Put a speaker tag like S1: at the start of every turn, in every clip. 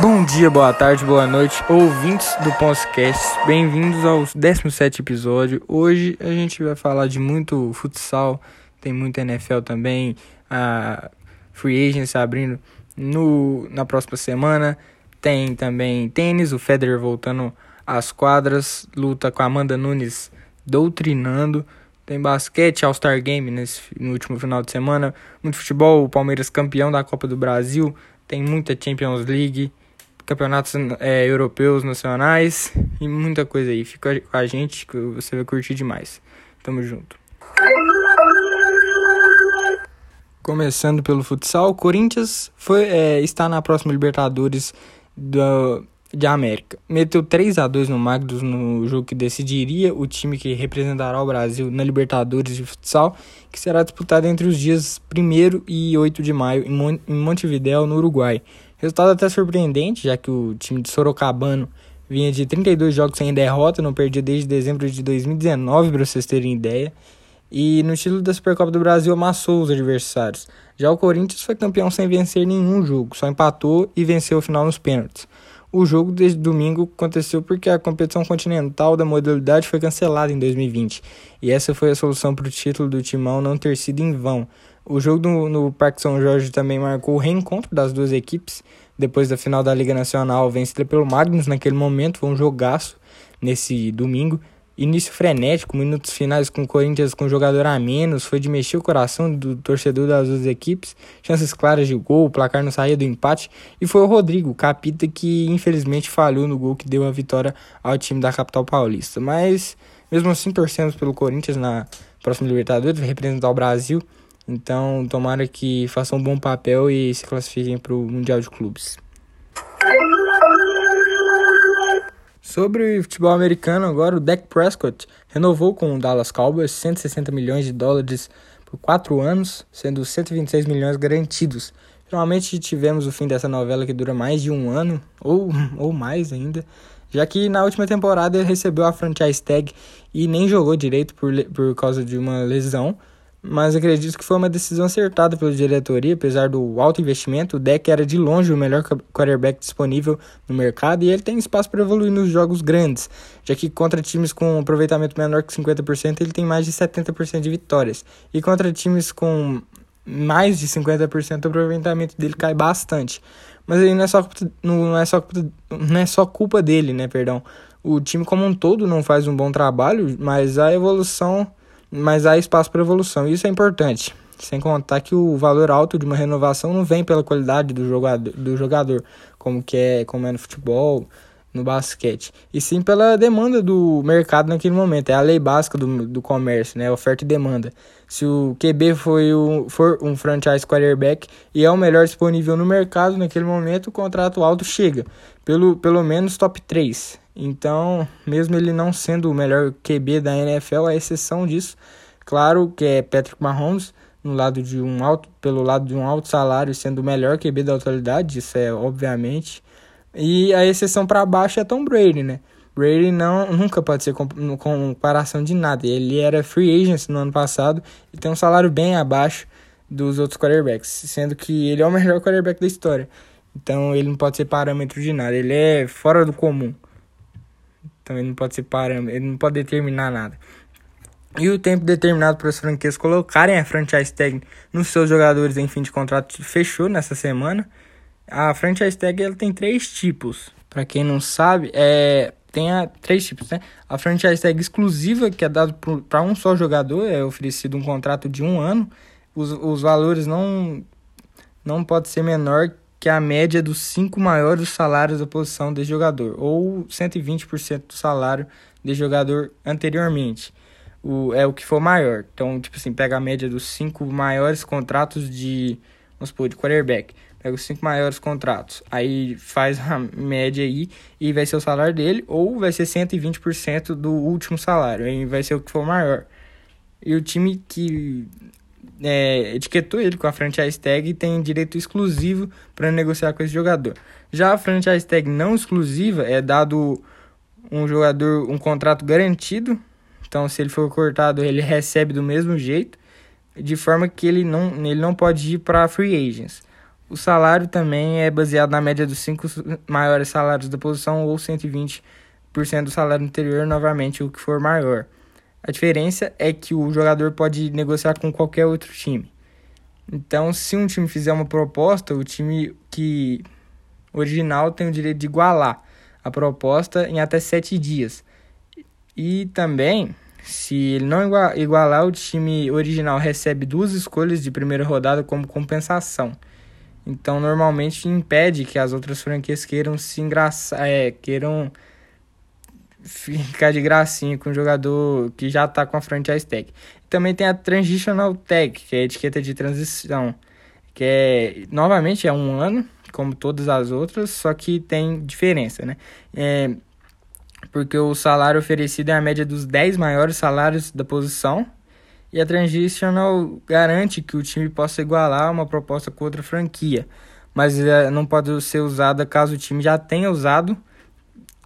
S1: Bom dia, boa tarde, boa noite, ouvintes do podcast. Bem-vindos ao 17 episódio. Hoje a gente vai falar de muito futsal, tem muito NFL também, a Free Agents abrindo no, na próxima semana. Tem também tênis, o Federer voltando às quadras, luta com a Amanda Nunes doutrinando. Tem basquete, All-Star Game nesse, no último final de semana. Muito futebol, o Palmeiras campeão da Copa do Brasil. Tem muita Champions League campeonatos é, europeus, nacionais e muita coisa aí. Fica com a gente que você vai curtir demais. Tamo junto. Começando pelo futsal, o Corinthians foi, é, está na próxima Libertadores do, de América. Meteu 3 a 2 no Magnus no jogo que decidiria o time que representará o Brasil na Libertadores de futsal, que será disputado entre os dias 1 e 8 de maio em Montevideo, no Uruguai. Resultado até surpreendente, já que o time de Sorocabano vinha de 32 jogos sem derrota, não perdia desde dezembro de 2019, para vocês terem ideia. E no título da Supercopa do Brasil amassou os adversários. Já o Corinthians foi campeão sem vencer nenhum jogo, só empatou e venceu o final nos pênaltis. O jogo desde domingo aconteceu porque a competição continental da modalidade foi cancelada em 2020. E essa foi a solução para o título do Timão não ter sido em vão. O jogo do, no Parque São Jorge também marcou o reencontro das duas equipes, depois da final da Liga Nacional vencida pelo Magnus naquele momento, foi um jogaço nesse domingo. Início frenético, minutos finais com o Corinthians com jogador a menos, foi de mexer o coração do torcedor das duas equipes, chances claras de gol, o placar não saía do empate, e foi o Rodrigo, capita, que infelizmente falhou no gol que deu a vitória ao time da capital paulista. Mas, mesmo assim, torcemos pelo Corinthians na próxima Libertadores, representar o Brasil, então, tomara que façam um bom papel e se classifiquem para o Mundial de Clubes. Sobre futebol americano, agora o Dak Prescott renovou com o Dallas Cowboys 160 milhões de dólares por 4 anos, sendo 126 milhões garantidos. Finalmente tivemos o fim dessa novela que dura mais de um ano, ou, ou mais ainda, já que na última temporada ele recebeu a franchise tag e nem jogou direito por, por causa de uma lesão mas acredito que foi uma decisão acertada pela diretoria, apesar do alto investimento, o deck era de longe o melhor quarterback disponível no mercado e ele tem espaço para evoluir nos jogos grandes, já que contra times com aproveitamento menor que 50% ele tem mais de 70% de vitórias, e contra times com mais de 50% o aproveitamento dele cai bastante. Mas aí não é só não é só não é só culpa dele, né, perdão. O time como um todo não faz um bom trabalho, mas a evolução mas há espaço para evolução. Isso é importante. Sem contar que o valor alto de uma renovação não vem pela qualidade do jogador, do jogador como, que é, como é no futebol, no basquete, e sim pela demanda do mercado naquele momento. É a lei básica do, do comércio, né? Oferta e demanda. Se o QB foi o, for um franchise quarterback e é o melhor disponível no mercado naquele momento, o contrato alto chega. Pelo, pelo menos top 3. Então, mesmo ele não sendo o melhor QB da NFL, a exceção disso, claro que é Patrick Mahomes, no lado de um alto, pelo lado de um alto salário, sendo o melhor QB da atualidade, isso é obviamente. E a exceção para baixo é Tom Brady, né? Brady não, nunca pode ser comparação de nada. Ele era free agent no ano passado e tem um salário bem abaixo dos outros quarterbacks, sendo que ele é o melhor quarterback da história. Então ele não pode ser parâmetro de nada. Ele é fora do comum. Ele não pode ser parâmetro, ele não pode determinar nada. E o tempo determinado para as franquias colocarem a franchise tag nos seus jogadores em fim de contrato fechou nessa semana. A franchise tag ela tem três tipos. Para quem não sabe, é tem a, três tipos, né? A franchise tag exclusiva, que é dado para um só jogador, é oferecido um contrato de um ano. Os, os valores não, não pode ser menor que a média dos cinco maiores salários da posição de jogador, ou 120% do salário de jogador anteriormente. O, é o que for maior. Então, tipo assim, pega a média dos cinco maiores contratos de, vamos supor, de quarterback. Pega os cinco maiores contratos. Aí faz a média aí e vai ser o salário dele, ou vai ser 120% do último salário. Aí vai ser o que for maior. E o time que é, etiquetou ele com a franchise tag e tem direito exclusivo para negociar com esse jogador. Já a franchise tag não exclusiva é dado um jogador um contrato garantido, então se ele for cortado ele recebe do mesmo jeito, de forma que ele não, ele não pode ir para free agents. O salário também é baseado na média dos cinco maiores salários da posição ou 120% do salário anterior, novamente o que for maior. A diferença é que o jogador pode negociar com qualquer outro time. Então, se um time fizer uma proposta, o time que original tem o direito de igualar a proposta em até sete dias. E também, se ele não igualar, o time original recebe duas escolhas de primeira rodada como compensação. Então, normalmente impede que as outras franquias queiram se engraçar, é, queiram ficar de gracinha com o jogador que já está com a franchise tag. Também tem a transitional tag, que é a etiqueta de transição, que é novamente é um ano, como todas as outras, só que tem diferença, né? É, porque o salário oferecido é a média dos 10 maiores salários da posição e a Transitional garante que o time possa igualar uma proposta com outra franquia, mas é, não pode ser usada caso o time já tenha usado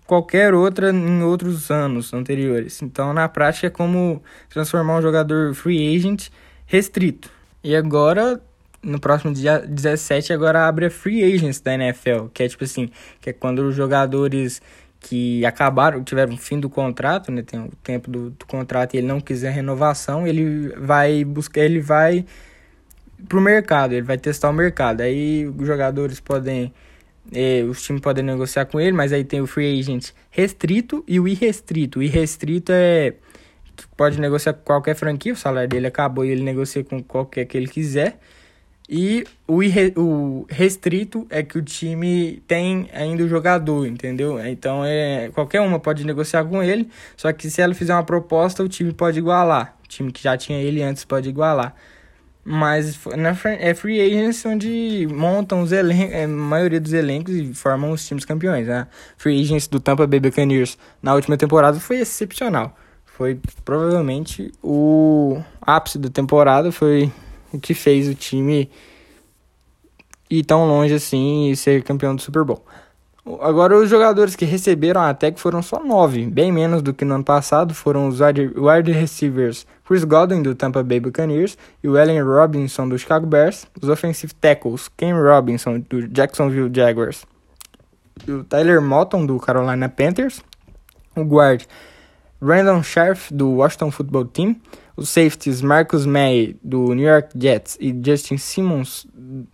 S1: qualquer outra em outros anos anteriores. Então, na prática, é como transformar um jogador free agent restrito. E agora, no próximo dia 17, agora abre a free agents da NFL, que é tipo assim, que é quando os jogadores que acabaram, tiveram fim do contrato, né, tem o tempo do, do contrato e ele não quiser renovação, ele vai buscar, ele vai pro mercado, ele vai testar o mercado. Aí os jogadores podem, eh, os times podem negociar com ele, mas aí tem o free agent restrito e o irrestrito. O irrestrito é pode negociar com qualquer franquia, o salário dele acabou e ele negocia com qualquer que ele quiser. E o, irre, o restrito é que o time tem ainda o jogador, entendeu? Então é qualquer uma pode negociar com ele, só que se ela fizer uma proposta, o time pode igualar. O time que já tinha ele antes pode igualar. Mas na, é free agents onde montam os elencos, é, a maioria dos elencos e formam os times campeões. Né? Free agents do Tampa Bay Buccaneers na última temporada foi excepcional. Foi provavelmente o ápice da temporada, foi o que fez o time ir tão longe assim e ser campeão do Super Bowl. Agora, os jogadores que receberam a tag foram só nove, bem menos do que no ano passado. Foram os wide receivers Chris Godwin, do Tampa Bay Buccaneers, e o Allen Robinson, do Chicago Bears. Os offensive tackles, Cam Robinson, do Jacksonville Jaguars. O Tyler Moton, do Carolina Panthers. O guard, Brandon Scherf, do Washington Football Team os safeties Marcus May do New York Jets e Justin Simmons,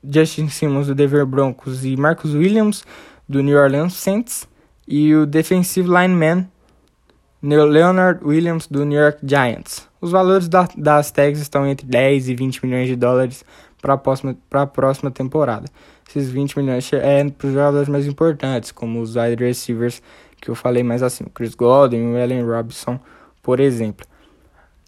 S1: Justin Simmons do Denver Broncos e Marcus Williams do New Orleans Saints e o defensive lineman Leonard Williams do New York Giants. Os valores da, das tags estão entre 10 e 20 milhões de dólares para a próxima, próxima temporada. Esses 20 milhões é para os jogadores mais importantes, como os wide receivers que eu falei mais assim, Chris Godwin o Allen Robinson, por exemplo.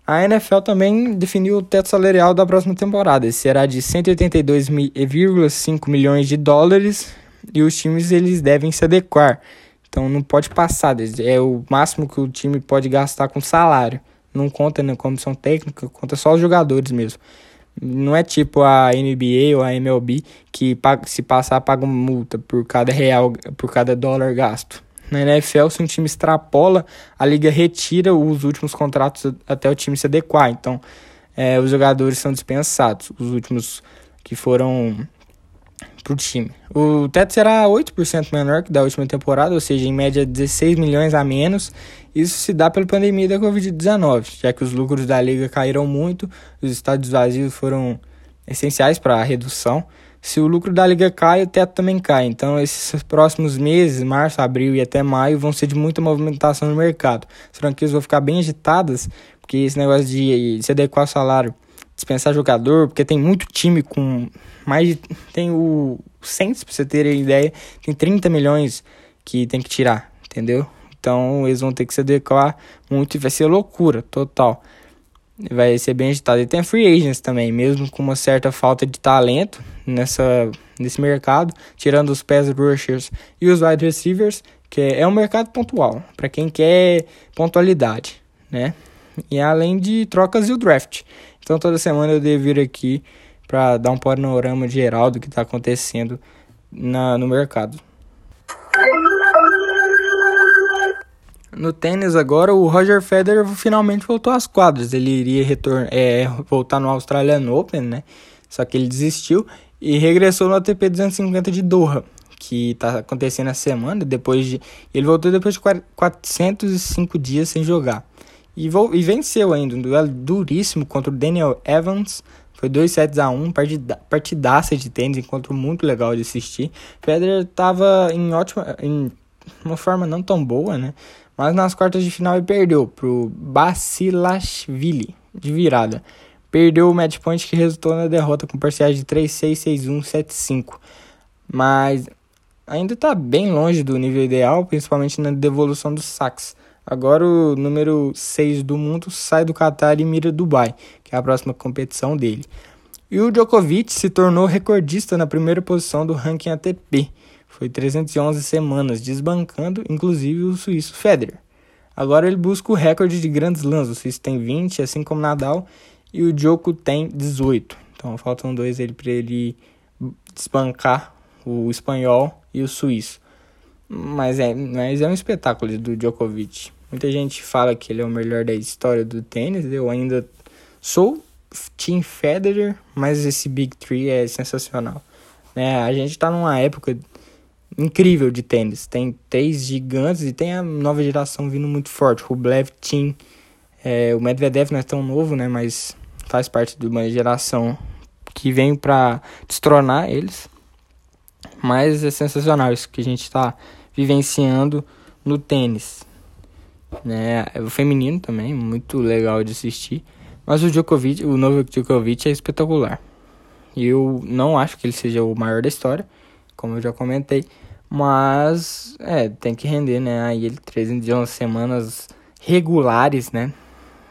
S1: A NFL também definiu o teto salarial da próxima temporada. Esse será de 182,5 milhões de dólares e os times eles devem se adequar. Então não pode passar, é o máximo que o time pode gastar com salário. Não conta na comissão técnica, conta só os jogadores mesmo. Não é tipo a NBA ou a MLB que se passar paga uma multa por cada real, por cada dólar gasto. Na NFL, se um time extrapola, a liga retira os últimos contratos até o time se adequar. Então, é, os jogadores são dispensados, os últimos que foram para o time. O teto será 8% menor que da última temporada, ou seja, em média 16 milhões a menos. Isso se dá pela pandemia da Covid-19, já que os lucros da liga caíram muito, os estádios vazios foram essenciais para a redução. Se o lucro da liga cai, o teto também cai. Então, esses próximos meses, março, abril e até maio, vão ser de muita movimentação no mercado. As franquias vão ficar bem agitadas, porque esse negócio de se adequar ao salário, dispensar jogador, porque tem muito time com mais de, tem o Saints, pra você terem ideia, tem 30 milhões que tem que tirar, entendeu? Então, eles vão ter que se adequar muito e vai ser loucura total vai ser bem agitado. E tem free agents também, mesmo com uma certa falta de talento nessa, nesse mercado, tirando os pass rushers e os wide receivers, que é um mercado pontual, para quem quer pontualidade, né? E além de trocas e o draft. Então toda semana eu devo vir aqui para dar um panorama geral do que está acontecendo na, no mercado. No tênis agora, o Roger Federer finalmente voltou às quadras. Ele iria é, voltar no Australian Open, né? só que ele desistiu e regressou no ATP 250 de Doha, que está acontecendo essa semana, depois de ele voltou depois de 405 dias sem jogar. E, e venceu ainda um duelo duríssimo contra o Daniel Evans, foi 2 sets a 1, partida, partidaça de tênis, encontro muito legal de assistir. Federer estava em ótima em uma forma não tão boa, né? Mas nas quartas de final ele perdeu pro Basilashvili de virada. Perdeu o match point que resultou na derrota com parciais de 3-6, 6-1, 7-5. Mas ainda está bem longe do nível ideal, principalmente na devolução dos saques. Agora o número 6 do mundo sai do Qatar e mira Dubai, que é a próxima competição dele. E o Djokovic se tornou recordista na primeira posição do ranking ATP. Foi 311 semanas, desbancando inclusive o suíço Federer. Agora ele busca o recorde de grandes lãs. O suíço tem 20, assim como Nadal, e o Djoko tem 18. Então faltam dois ele para ele desbancar o espanhol e o suíço. Mas é, mas é um espetáculo do Djokovic. Muita gente fala que ele é o melhor da história do tênis. Eu ainda sou Team Federer, mas esse Big Three é sensacional. Né? A gente está numa época incrível de tênis. Tem três gigantes e tem a nova geração vindo muito forte. Rublev, Team, é, o Medvedev não é tão novo, né? Mas faz parte de uma geração que vem para destronar eles. Mas é sensacional isso que a gente está vivenciando no tênis né? O feminino também, muito legal de assistir. Mas o Djokovic, o novo Djokovic é espetacular. Eu não acho que ele seja o maior da história, como eu já comentei. Mas, é, tem que render, né? Aí ele 311 semanas regulares, né?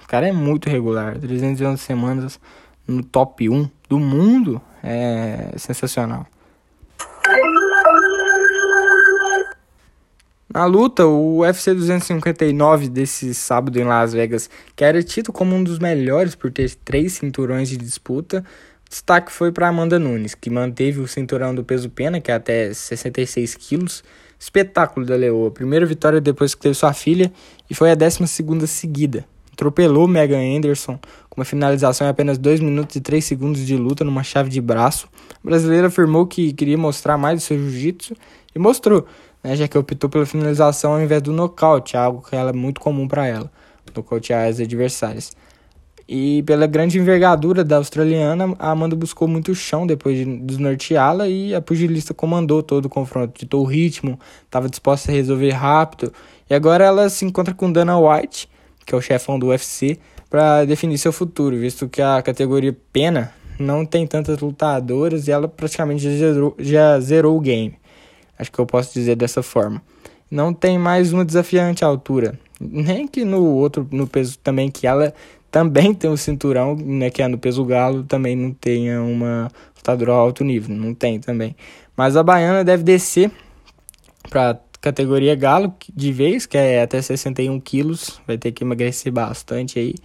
S1: O cara é muito regular. 311 semanas no top 1 do mundo é sensacional. Na luta, o UFC 259 desse sábado em Las Vegas, que era tido como um dos melhores por ter três cinturões de disputa, destaque foi para Amanda Nunes, que manteve o cinturão do peso pena, que é até 66 quilos. Espetáculo da Leoa. Primeira vitória depois que teve sua filha e foi a 12 segunda seguida. Atropelou Megan Anderson com uma finalização em apenas 2 minutos e 3 segundos de luta numa chave de braço. A brasileira afirmou que queria mostrar mais do seu jiu-jitsu e mostrou né, já que optou pela finalização ao invés do nocaute, algo que ela é muito comum para ela, nocautear as adversárias. E pela grande envergadura da australiana, a Amanda buscou muito chão depois de desnorteá-la e a pugilista comandou todo o confronto, ditou o ritmo, estava disposta a resolver rápido. E agora ela se encontra com Dana White, que é o chefão do UFC, para definir seu futuro, visto que a categoria pena não tem tantas lutadoras e ela praticamente já zerou, já zerou o game. Acho que eu posso dizer dessa forma. Não tem mais uma desafiante à altura. Nem que no outro, no peso também, que ela também tem um cinturão, né, que é no peso galo, também não tenha uma lutadora alto nível. Não tem também. Mas a baiana deve descer para categoria galo de vez, que é até 61 quilos. Vai ter que emagrecer bastante aí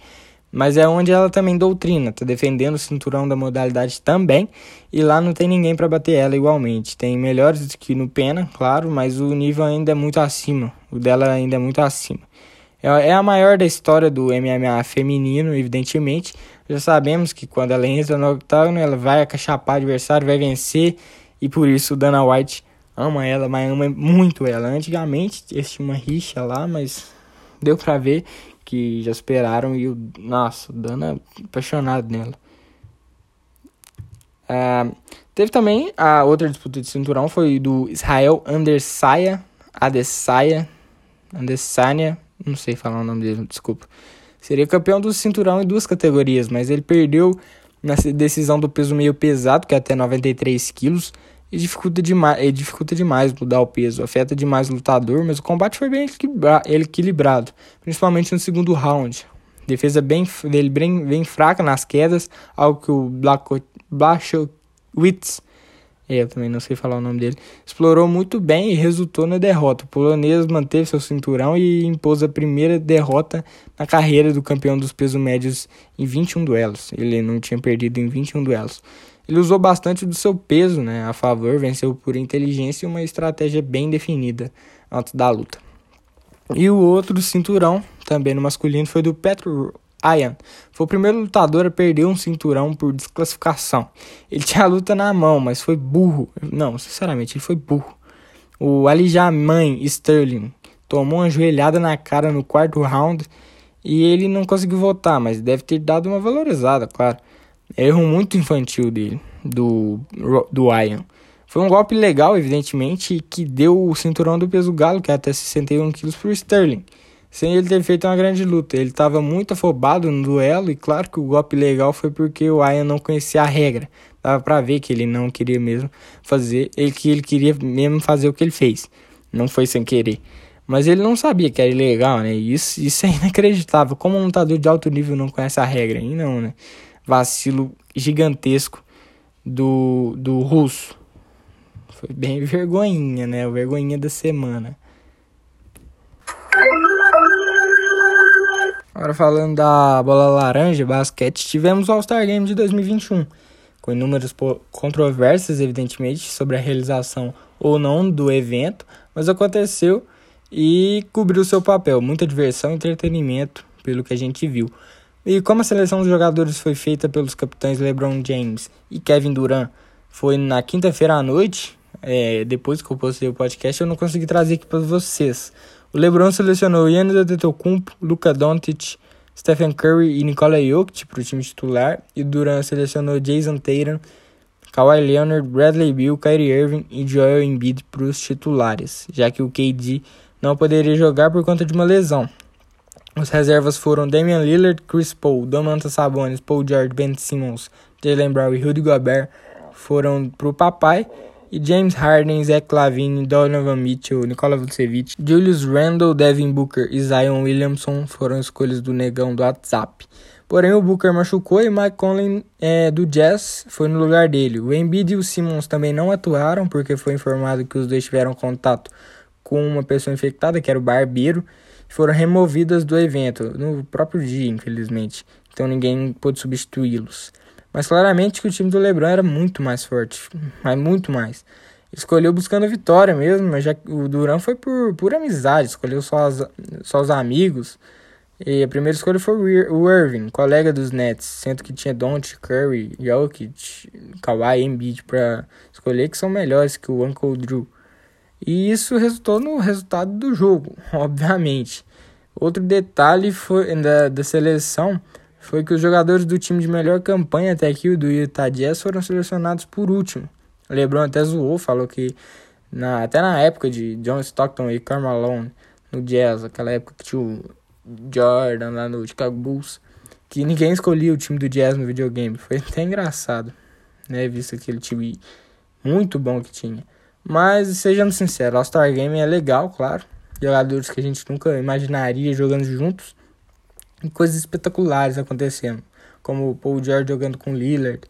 S1: mas é onde ela também doutrina, tá defendendo o cinturão da modalidade também, e lá não tem ninguém para bater ela igualmente. Tem melhores que no Pena, claro, mas o nível ainda é muito acima, o dela ainda é muito acima. É, é a maior da história do MMA feminino, evidentemente. Já sabemos que quando ela entra no octágono, ela vai acachapar o adversário, vai vencer, e por isso o Dana White ama ela, mas ama muito ela. Antigamente tinha uma rixa lá, mas deu pra ver que já esperaram e o. Nossa, Dana apaixonado nela. Uh, teve também a outra disputa de cinturão, foi do Israel Andersaia, Adesanya, Adesanya, não sei falar o nome dele, desculpa. Seria campeão do cinturão em duas categorias, mas ele perdeu na decisão do peso meio pesado, que é até 93 quilos, e dificulta demais, e dificulta demais mudar o peso, afeta demais o lutador, mas o combate foi bem equilibrado, principalmente no segundo round. Defesa bem, dele bem, bem fraca nas quedas, algo que o Blachowicz, é, eu também não sei falar o nome dele, explorou muito bem e resultou na derrota. O polonês manteve seu cinturão e impôs a primeira derrota na carreira do campeão dos pesos médios em 21 duelos. Ele não tinha perdido em 21 duelos. Ele usou bastante do seu peso né, a favor, venceu por inteligência e uma estratégia bem definida antes da luta. E o outro cinturão, também no masculino, foi do Petro Ian foi o primeiro lutador a perder um cinturão por desclassificação. Ele tinha a luta na mão, mas foi burro. Não, sinceramente, ele foi burro. O Aljamain Sterling tomou uma joelhada na cara no quarto round e ele não conseguiu voltar, mas deve ter dado uma valorizada, claro. Erro muito infantil dele, do, do Ian. Foi um golpe legal, evidentemente, que deu o cinturão do peso galo, que é até 61 quilos, para o Sterling. Sem ele ter feito uma grande luta. Ele estava muito afobado no duelo, e claro que o golpe legal foi porque o Ian não conhecia a regra. Dava para ver que ele não queria mesmo fazer, ele, que ele queria mesmo fazer o que ele fez. Não foi sem querer. Mas ele não sabia que era ilegal, né? Isso, isso é inacreditável. Como um lutador de alto nível não conhece a regra? E não, né? Vacilo gigantesco do, do russo. Foi bem vergonhinha, né? O vergonhinha da semana. Agora falando da bola laranja, basquete, tivemos o All-Star Game de 2021, com inúmeras controvérsias, evidentemente, sobre a realização ou não do evento, mas aconteceu e cobriu seu papel. Muita diversão e entretenimento, pelo que a gente viu. E como a seleção dos jogadores foi feita pelos capitães LeBron James e Kevin Durant, foi na quinta-feira à noite, é, depois que eu postei o podcast, eu não consegui trazer aqui para vocês. O LeBron selecionou Giannis Antetokounmpo, Luka Doncic, Stephen Curry e Nikola Jokic para o time titular, e Durant selecionou Jason Tatum, Kawhi Leonard, Bradley Beal, Kyrie Irving e Joel Embiid para os titulares, já que o KD não poderia jogar por conta de uma lesão. Os reservas foram Damian Lillard, Chris Paul, Domantas Sabonis, Paul George, Ben Simmons, Jalen Brown e Rudy Gobert foram para o papai. E James Harden, Zach Lavine, Donovan Mitchell, Nikola Vucevic, Julius Randle, Devin Booker e Zion Williamson foram escolhas do negão do WhatsApp. Porém, o Booker machucou e Mike Conley é, do Jazz foi no lugar dele. O Embiid e o Simmons também não atuaram porque foi informado que os dois tiveram contato com uma pessoa infectada, que era o barbeiro, foram removidas do evento no próprio dia, infelizmente. Então ninguém pôde substituí-los. Mas claramente que o time do LeBron era muito mais forte, mas muito mais. Escolheu buscando vitória mesmo, mas já o Durant foi por pura amizade, escolheu só, as, só os amigos. E a primeira escolha foi o Irving, colega dos Nets, sendo que tinha Don't, Curry, Jokic, Kawhi e Embiid para escolher que são melhores que o Uncle Drew. E isso resultou no resultado do jogo, obviamente. Outro detalhe foi, da, da seleção foi que os jogadores do time de melhor campanha até aqui, o do Utah Jazz, foram selecionados por último. O LeBron até zoou, falou que na, até na época de John Stockton e Karl Malone no Jazz, aquela época que tinha o Jordan lá no Chicago Bulls, que ninguém escolhia o time do Jazz no videogame. Foi até engraçado, né, visto aquele time muito bom que tinha. Mas sejamos sinceros, All-Star Game é legal, claro. Jogadores que a gente nunca imaginaria jogando juntos. E coisas espetaculares acontecendo. Como o Paul George jogando com Lillard,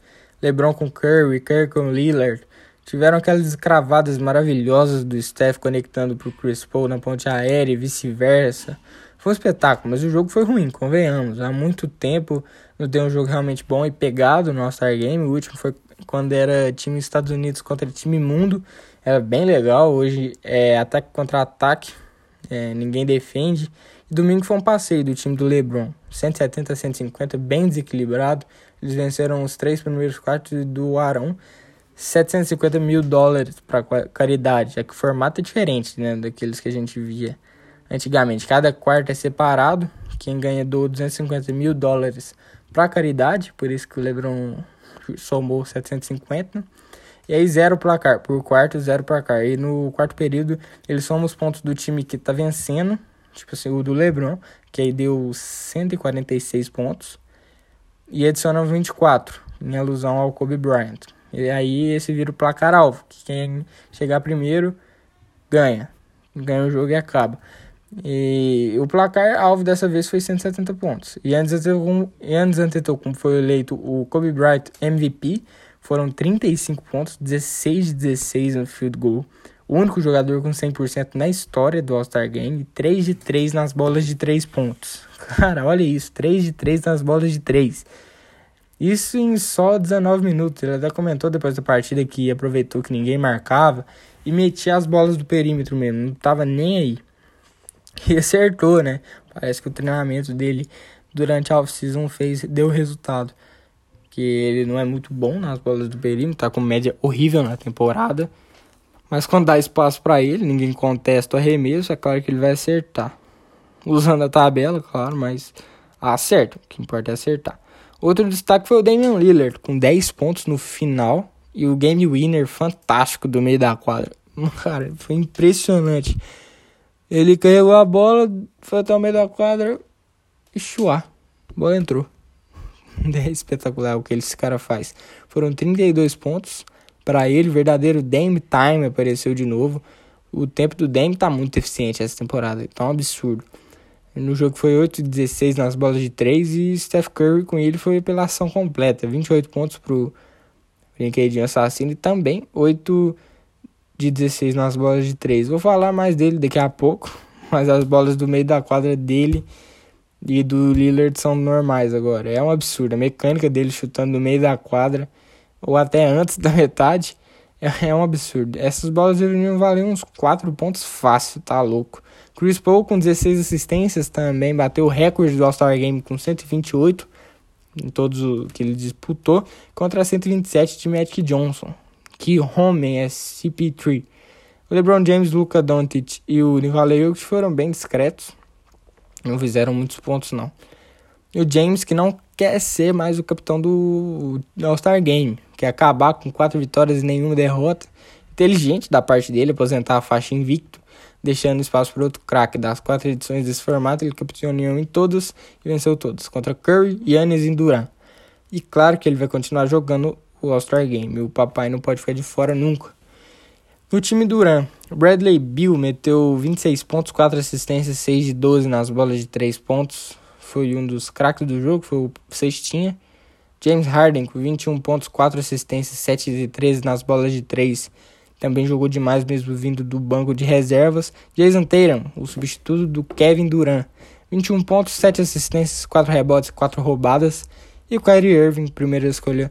S1: LeBron com Curry, Curry com Lillard. Tiveram aquelas cravadas maravilhosas do Steph conectando para o Chris Paul na ponte aérea e vice-versa. Foi um espetáculo, mas o jogo foi ruim, convenhamos. Há muito tempo não tem um jogo realmente bom e pegado no All-Star Game. O último foi quando era time Estados Unidos contra time mundo era bem legal. Hoje é ataque contra ataque, é, ninguém defende. E domingo foi um passeio do time do LeBron, 170 a 150, bem desequilibrado. Eles venceram os três primeiros quartos do Arão, 750 mil dólares para caridade, já que o formato é diferente né, daqueles que a gente via antigamente. Cada quarto é separado, quem ganha do 250 mil dólares para caridade, por isso que o LeBron somou 750. E aí zero placar, por quarto zero placar. E no quarto período eles somam os pontos do time que tá vencendo, tipo assim, o do LeBron, que aí deu 146 pontos, e adicionam 24, em alusão ao Kobe Bryant. E aí esse vira o placar alvo, que quem chegar primeiro ganha. Ganha o jogo e acaba. E o placar alvo dessa vez foi 170 pontos. E antes Antetokounmpo foi eleito o Kobe Bryant MVP foram 35 pontos, 16 de 16 no field goal. O único jogador com 100% na história do All-Star Game. 3 de 3 nas bolas de 3 pontos. Cara, olha isso. 3 de 3 nas bolas de 3. Isso em só 19 minutos. Ele até comentou depois da partida que aproveitou que ninguém marcava e metia as bolas do perímetro mesmo. Não tava nem aí. E acertou, né? Parece que o treinamento dele durante a off-season fez, deu resultado. Que ele não é muito bom nas bolas do perímetro, tá com média horrível na temporada. Mas quando dá espaço para ele, ninguém contesta o arremesso, é claro que ele vai acertar. Usando a tabela, claro, mas acerta. O que importa é acertar. Outro destaque foi o Damian Lillard, com 10 pontos no final e o game winner fantástico do meio da quadra. Cara, foi impressionante. Ele carregou a bola, foi até o meio da quadra e chuá. A bola entrou. É espetacular o que esse cara faz. Foram 32 pontos para ele, verdadeiro Dame Time apareceu de novo. O tempo do Dame tá muito eficiente essa temporada, tá um absurdo. No jogo foi 8 de 16 nas bolas de 3 e Steph Curry com ele foi pela ação completa. 28 pontos pro Brinquedinho Assassino e também 8 de 16 nas bolas de 3. Vou falar mais dele daqui a pouco, mas as bolas do meio da quadra dele e do Lillard são normais agora. É um absurdo. A mecânica dele chutando no meio da quadra ou até antes da metade é, é um absurdo. Essas bolas deveriam valer uns 4 pontos fácil, tá louco. Chris Paul com 16 assistências também bateu o recorde do All-Star Game com 128 em todos o que ele disputou contra 127 de Magic Johnson. Que homem é CP3. O LeBron James, Luca Doncic e o Nikola Jokic foram bem discretos. Não fizeram muitos pontos não. E o James que não quer ser mais o capitão do All-Star Game, quer acabar com quatro vitórias e nenhuma derrota. Inteligente da parte dele aposentar a faixa invicto, deixando espaço para outro craque. Das quatro edições desse formato, ele capitaneou em todas e venceu todas, contra Curry, Yannis e Duran. E claro que ele vai continuar jogando o All-Star Game. O papai não pode ficar de fora nunca. No time Duran, Bradley Bill meteu 26 pontos, 4 assistências, 6 de 12 nas bolas de 3 pontos. Foi um dos craques do jogo, foi o cestinha. James Harden com 21 pontos, 4 assistências, 7 de 13 nas bolas de 3. Também jogou demais mesmo vindo do banco de reservas. Jason Tatum, o substituto do Kevin Durant. 21 pontos, 7 assistências, 4 rebotes, 4 roubadas. E o Kyrie Irving, primeira escolha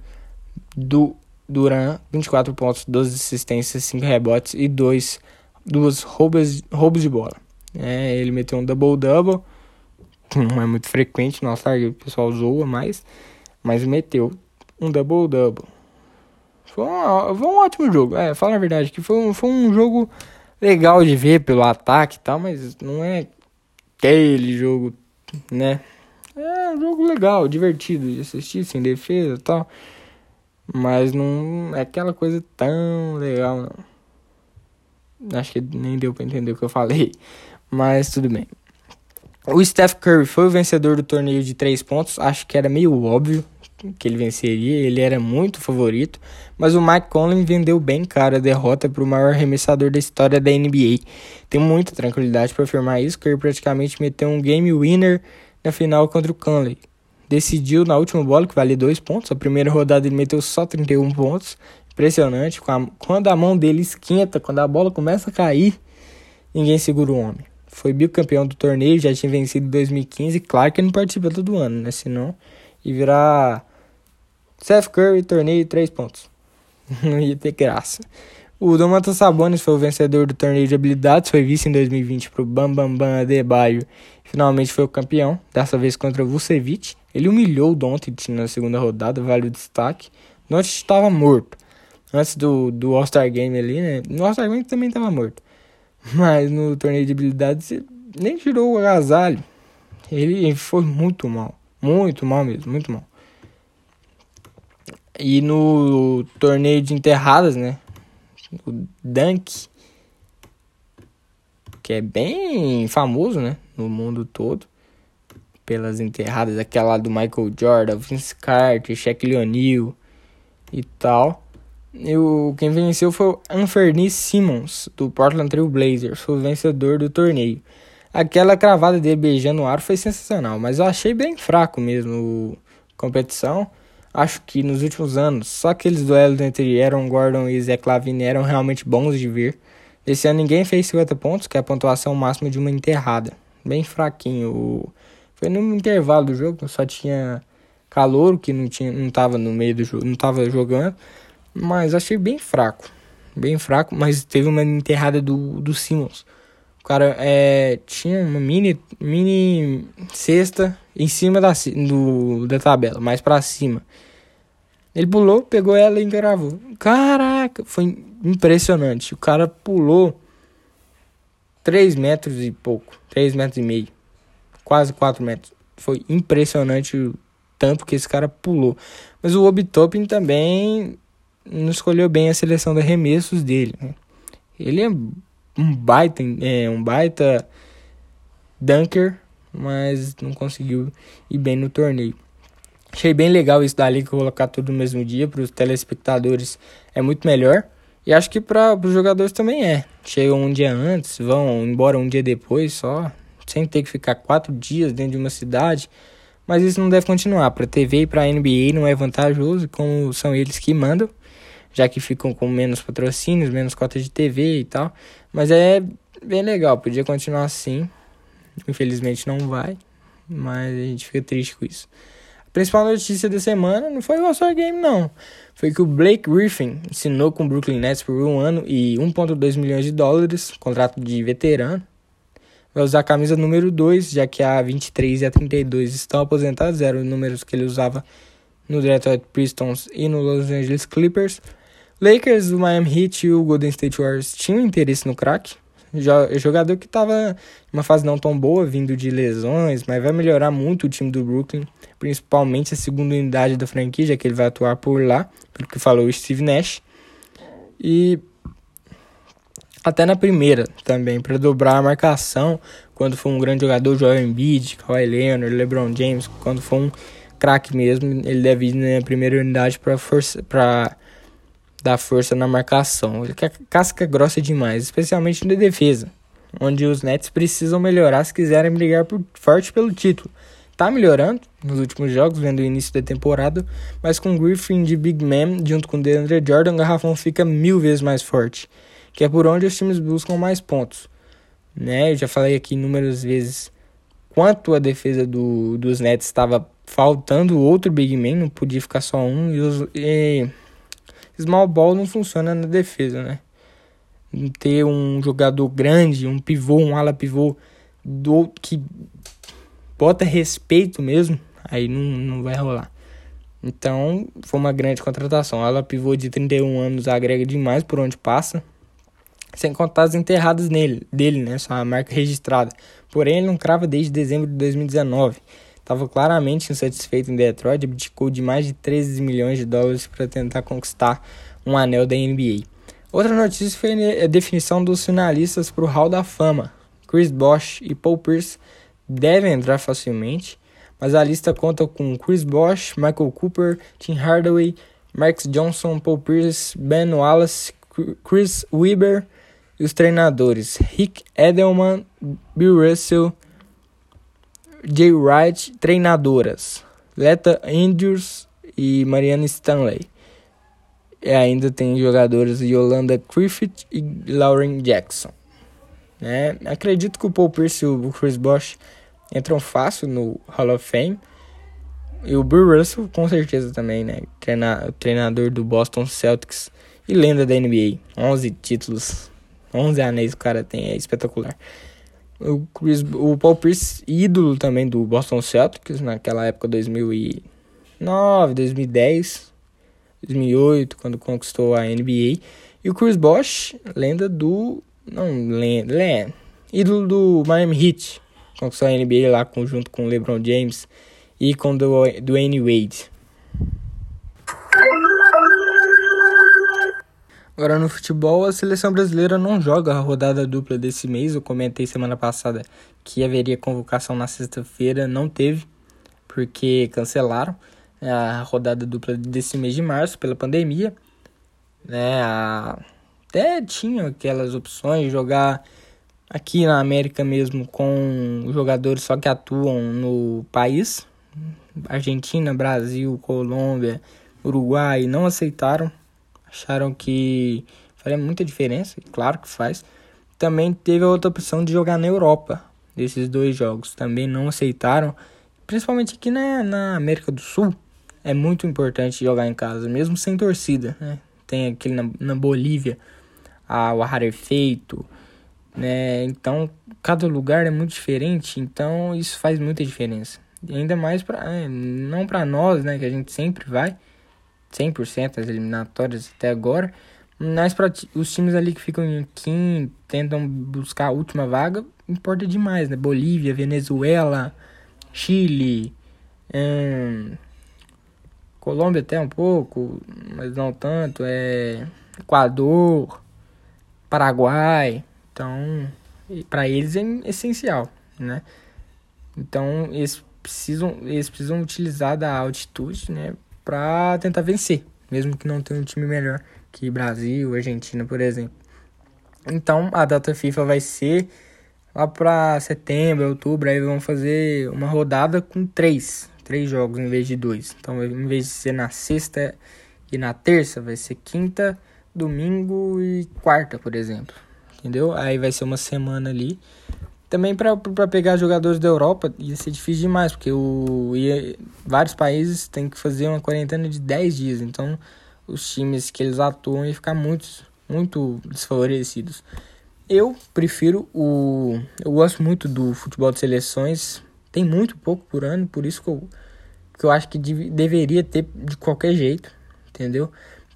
S1: do Duran, 24 pontos, 12 assistências, 5 rebotes e 2 duas roubos, roubos de bola. É, ele meteu um double-double, não é muito frequente no All-Star, o pessoal zoa mais, mas meteu um double-double. Foi, um, foi um ótimo jogo, é, fala a verdade, que foi um, foi um jogo legal de ver pelo ataque e tal, mas não é aquele jogo, né? É um jogo legal, divertido de assistir, sem defesa e tal. Mas não é aquela coisa tão legal, não. Acho que nem deu pra entender o que eu falei. Mas tudo bem. O Steph Curry foi o vencedor do torneio de três pontos. Acho que era meio óbvio que ele venceria. Ele era muito favorito. Mas o Mike Conley vendeu bem cara a derrota para o maior arremessador da história da NBA. Tenho muita tranquilidade para afirmar isso. Curry praticamente meteu um game winner na final contra o Conley decidiu na última bola, que vale dois pontos. A primeira rodada ele meteu só 31 pontos. Impressionante. Quando a mão dele esquenta, quando a bola começa a cair, ninguém segura o homem. Foi bicampeão do torneio, já tinha vencido em 2015. Claro que ele não participa todo ano, né? Senão ia virar Seth Curry, torneio, três pontos. não ia ter graça. O Domantas Sabonis foi o vencedor do torneio de habilidades, foi vice em 2020 para o Bam Bam Bam Adebayo. Finalmente foi o campeão, dessa vez contra o Vucevic. Ele humilhou o Doncic na segunda rodada, vale o destaque. Doncic estava morto. Antes do, do All-Star Game ali, né? No All-Star Game também estava morto. Mas no torneio de habilidades nem tirou o agasalho. Ele foi muito mal. Muito mal mesmo, muito mal. E no torneio de enterradas, né? O Dunk, que é bem famoso, né? No mundo todo pelas enterradas, aquela do Michael Jordan, Vince Carter, Shaquille O'Neal e tal. E o, quem venceu foi o Anthony Simmons, do Portland Trail Blazers, foi o vencedor do torneio. Aquela cravada dele beijando o ar foi sensacional, mas eu achei bem fraco mesmo a competição. Acho que nos últimos anos, só aqueles duelos entre Aaron Gordon e Zach Lavine eram realmente bons de ver. Esse ano ninguém fez 50 pontos, que é a pontuação máxima de uma enterrada. Bem fraquinho o foi no intervalo do jogo, só tinha calor que não tinha, não tava no meio do jogo, não tava jogando, mas achei bem fraco. Bem fraco, mas teve uma enterrada do, do Simmons O cara é, tinha uma mini, mini cesta em cima da, do, da tabela, mais para cima. Ele pulou, pegou ela e engravou. Caraca, foi impressionante. O cara pulou 3 metros e pouco, 3 metros e meio, quase 4 metros. Foi impressionante o tanto que esse cara pulou. Mas o Obitopin também não escolheu bem a seleção de arremessos dele. Né? Ele é um baita, é, um baita dunker, mas não conseguiu ir bem no torneio. Achei bem legal isso da liga colocar tudo no mesmo dia para os telespectadores é muito melhor e acho que para os jogadores também é. Chegam um dia antes, vão embora um dia depois só, sem ter que ficar quatro dias dentro de uma cidade. Mas isso não deve continuar. Para TV e para NBA não é vantajoso, como são eles que mandam já que ficam com menos patrocínios, menos cotas de TV e tal. Mas é bem legal, podia continuar assim. Infelizmente não vai, mas a gente fica triste com isso. A principal notícia da semana não foi o All-Star Game, não. Foi que o Blake Griffin assinou com o Brooklyn Nets por um ano e 1,2 milhões de dólares, contrato de veterano. Vai usar a camisa número 2, já que a 23 e a 32 estão aposentados, eram números que ele usava no Detroit Pistons e no Los Angeles Clippers. Lakers, o Miami Heat e o Golden State Warriors tinham interesse no craque. Jogador que estava em uma fase não tão boa, vindo de lesões, mas vai melhorar muito o time do Brooklyn, principalmente a segunda unidade da franquia, já que ele vai atuar por lá, pelo que falou o Steve Nash. E até na primeira também, para dobrar a marcação, quando for um grande jogador, Joel Embiid, Kawhi Leonard, LeBron James, quando for um craque mesmo, ele deve ir na primeira unidade para para dar força na marcação. Ele quer casca grossa demais, especialmente na defesa, onde os Nets precisam melhorar se quiserem brigar por, forte pelo título. Tá melhorando nos últimos jogos, vendo o início da temporada, mas com Griffin de Big Man junto com DeAndre Jordan, o garrafão fica mil vezes mais forte, que é por onde os times buscam mais pontos. Né? Eu já falei aqui inúmeras vezes quanto a defesa do, dos Nets estava faltando outro Big Man, não podia ficar só um, e, os, e small ball não funciona na defesa, né? Ter um jogador grande, um pivô, um ala pivô do que bota respeito mesmo, aí não, não vai rolar. Então, foi uma grande contratação. Ala pivô de 31 anos agrega demais por onde passa. Sem contar as enterradas nele, dele, né? Só a marca registrada. Porém, ele não crava desde dezembro de 2019 estava claramente insatisfeito em Detroit e abdicou de mais de 13 milhões de dólares para tentar conquistar um anel da NBA. Outra notícia foi a definição dos finalistas para o Hall da Fama. Chris Bosh e Paul Pierce devem entrar facilmente, mas a lista conta com Chris Bosh, Michael Cooper, Tim Hardaway, Max Johnson, Paul Pierce, Ben Wallace, Chris Weber e os treinadores Rick Edelman, Bill Russell, Jay Wright, treinadoras, Leta Andrews e Mariana Stanley. E ainda tem jogadores Yolanda Griffith e Lauren Jackson. Né? Acredito que o Paul Pierce e o Chris Bosh entram fácil no Hall of Fame. E o Bill Russell, com certeza também, né? Treina, treinador do Boston Celtics e lenda da NBA. 11 títulos, 11 anéis o cara tem, é espetacular. O, Chris, o Paul Pierce, ídolo também do Boston Celtics, naquela época 2009, 2010, 2008, quando conquistou a NBA. E o Chris Bosh, lenda do. Não, lenda, lenda ídolo do Miami Heat. Conquistou a NBA lá junto com o LeBron James e com o Dwayne Wade. Agora no futebol, a seleção brasileira não joga a rodada dupla desse mês. Eu comentei semana passada que haveria convocação na sexta-feira, não teve, porque cancelaram a rodada dupla desse mês de março pela pandemia. Né, até tinham aquelas opções de jogar aqui na América mesmo com jogadores só que atuam no país. Argentina, Brasil, Colômbia, Uruguai não aceitaram acharam que faria muita diferença, claro que faz. Também teve a outra opção de jogar na Europa, desses dois jogos, também não aceitaram, principalmente aqui na, na América do Sul. É muito importante jogar em casa, mesmo sem torcida. Né? Tem aquele na, na Bolívia, a, o Rarefeito, né? Então, cada lugar é muito diferente, então isso faz muita diferença. E ainda mais para é, não para nós, né, que a gente sempre vai 100% as eliminatórias até agora, mas para os times ali que ficam em quinto, tentam buscar a última vaga, importa demais, né? Bolívia, Venezuela, Chile, hum, Colômbia até um pouco, mas não tanto, é Equador, Paraguai. Então, para eles é essencial, né? Então, eles precisam, eles precisam utilizar da altitude, né, para tentar vencer, mesmo que não tenha um time melhor que Brasil, Argentina, por exemplo. Então, a data FIFA vai ser lá para setembro, outubro, aí vão fazer uma rodada com três três jogos em vez de dois. Então, em vez de ser na sexta e na terça, vai ser quinta, domingo e quarta, por exemplo. Entendeu? Aí vai ser uma semana ali. Também para pegar jogadores da Europa ia ser difícil demais, porque o, ia, vários países têm que fazer uma quarentena de 10 dias. Então, os times que eles atuam iam ficar muito, muito desfavorecidos. Eu prefiro o. Eu gosto muito do futebol de seleções tem muito pouco por ano, por isso que eu, que eu acho que dev, deveria ter de qualquer jeito, entendeu?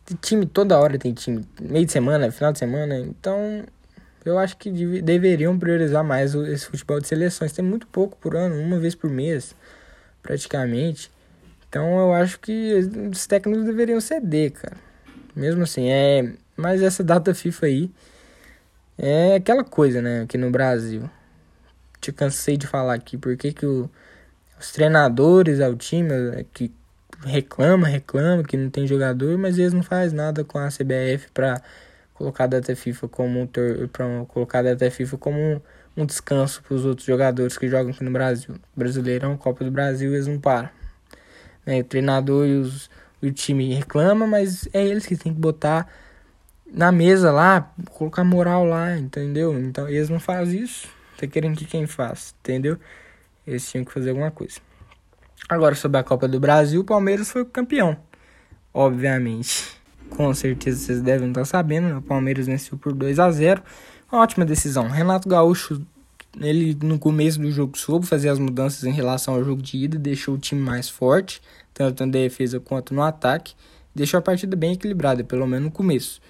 S1: Tem time toda hora tem time, meio de semana, final de semana, então eu acho que dev, deveriam priorizar mais o, esse futebol de seleções. Tem muito pouco por ano, uma vez por mês, praticamente. Então eu acho que os técnicos deveriam ceder, cara. Mesmo assim, é. Mas essa data FIFA aí é aquela coisa, né? Aqui no Brasil te cansei de falar aqui, porque que o, os treinadores ao time é, que reclama, reclama que não tem jogador, mas eles não fazem nada com a CBF para colocar a data FIFA como para colocar a data FIFA como um, um descanso para os outros jogadores que jogam aqui no Brasil. Brasileirão, Copa do Brasil, eles não param. Né? O treinador e os, o time reclama, mas é eles que tem que botar na mesa lá, colocar moral lá, entendeu? Então eles não fazem isso. Tá querendo que quem faz, entendeu? Eles tinham que fazer alguma coisa. Agora, sobre a Copa do Brasil, o Palmeiras foi campeão. Obviamente. Com certeza vocês devem estar sabendo, né? O Palmeiras venceu por 2 a 0 Uma ótima decisão. Renato Gaúcho, ele no começo do jogo soube fazer as mudanças em relação ao jogo de ida, deixou o time mais forte, tanto na defesa quanto no ataque. Deixou a partida bem equilibrada, pelo menos no começo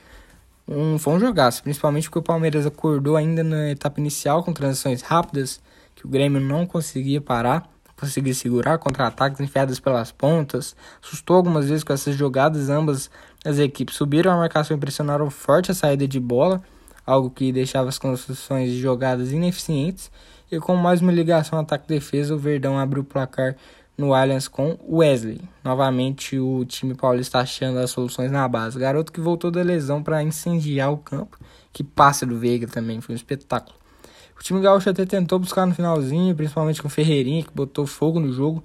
S1: um, foi um jogaço, principalmente porque o Palmeiras acordou ainda na etapa inicial com transições rápidas, que o Grêmio não conseguia parar, conseguia segurar contra-ataques enfiados pelas pontas, assustou algumas vezes com essas jogadas, ambas as equipes subiram a marcação e pressionaram forte a saída de bola, algo que deixava as construções de jogadas ineficientes, e com mais uma ligação ataque-defesa, o Verdão abriu o placar no Allianz com Wesley. Novamente o time paulista achando as soluções na base. Garoto que voltou da lesão para incendiar o campo, que passa do Veiga também, foi um espetáculo. O time gaúcho até tentou buscar no finalzinho, principalmente com o Ferreirinha, que botou fogo no jogo,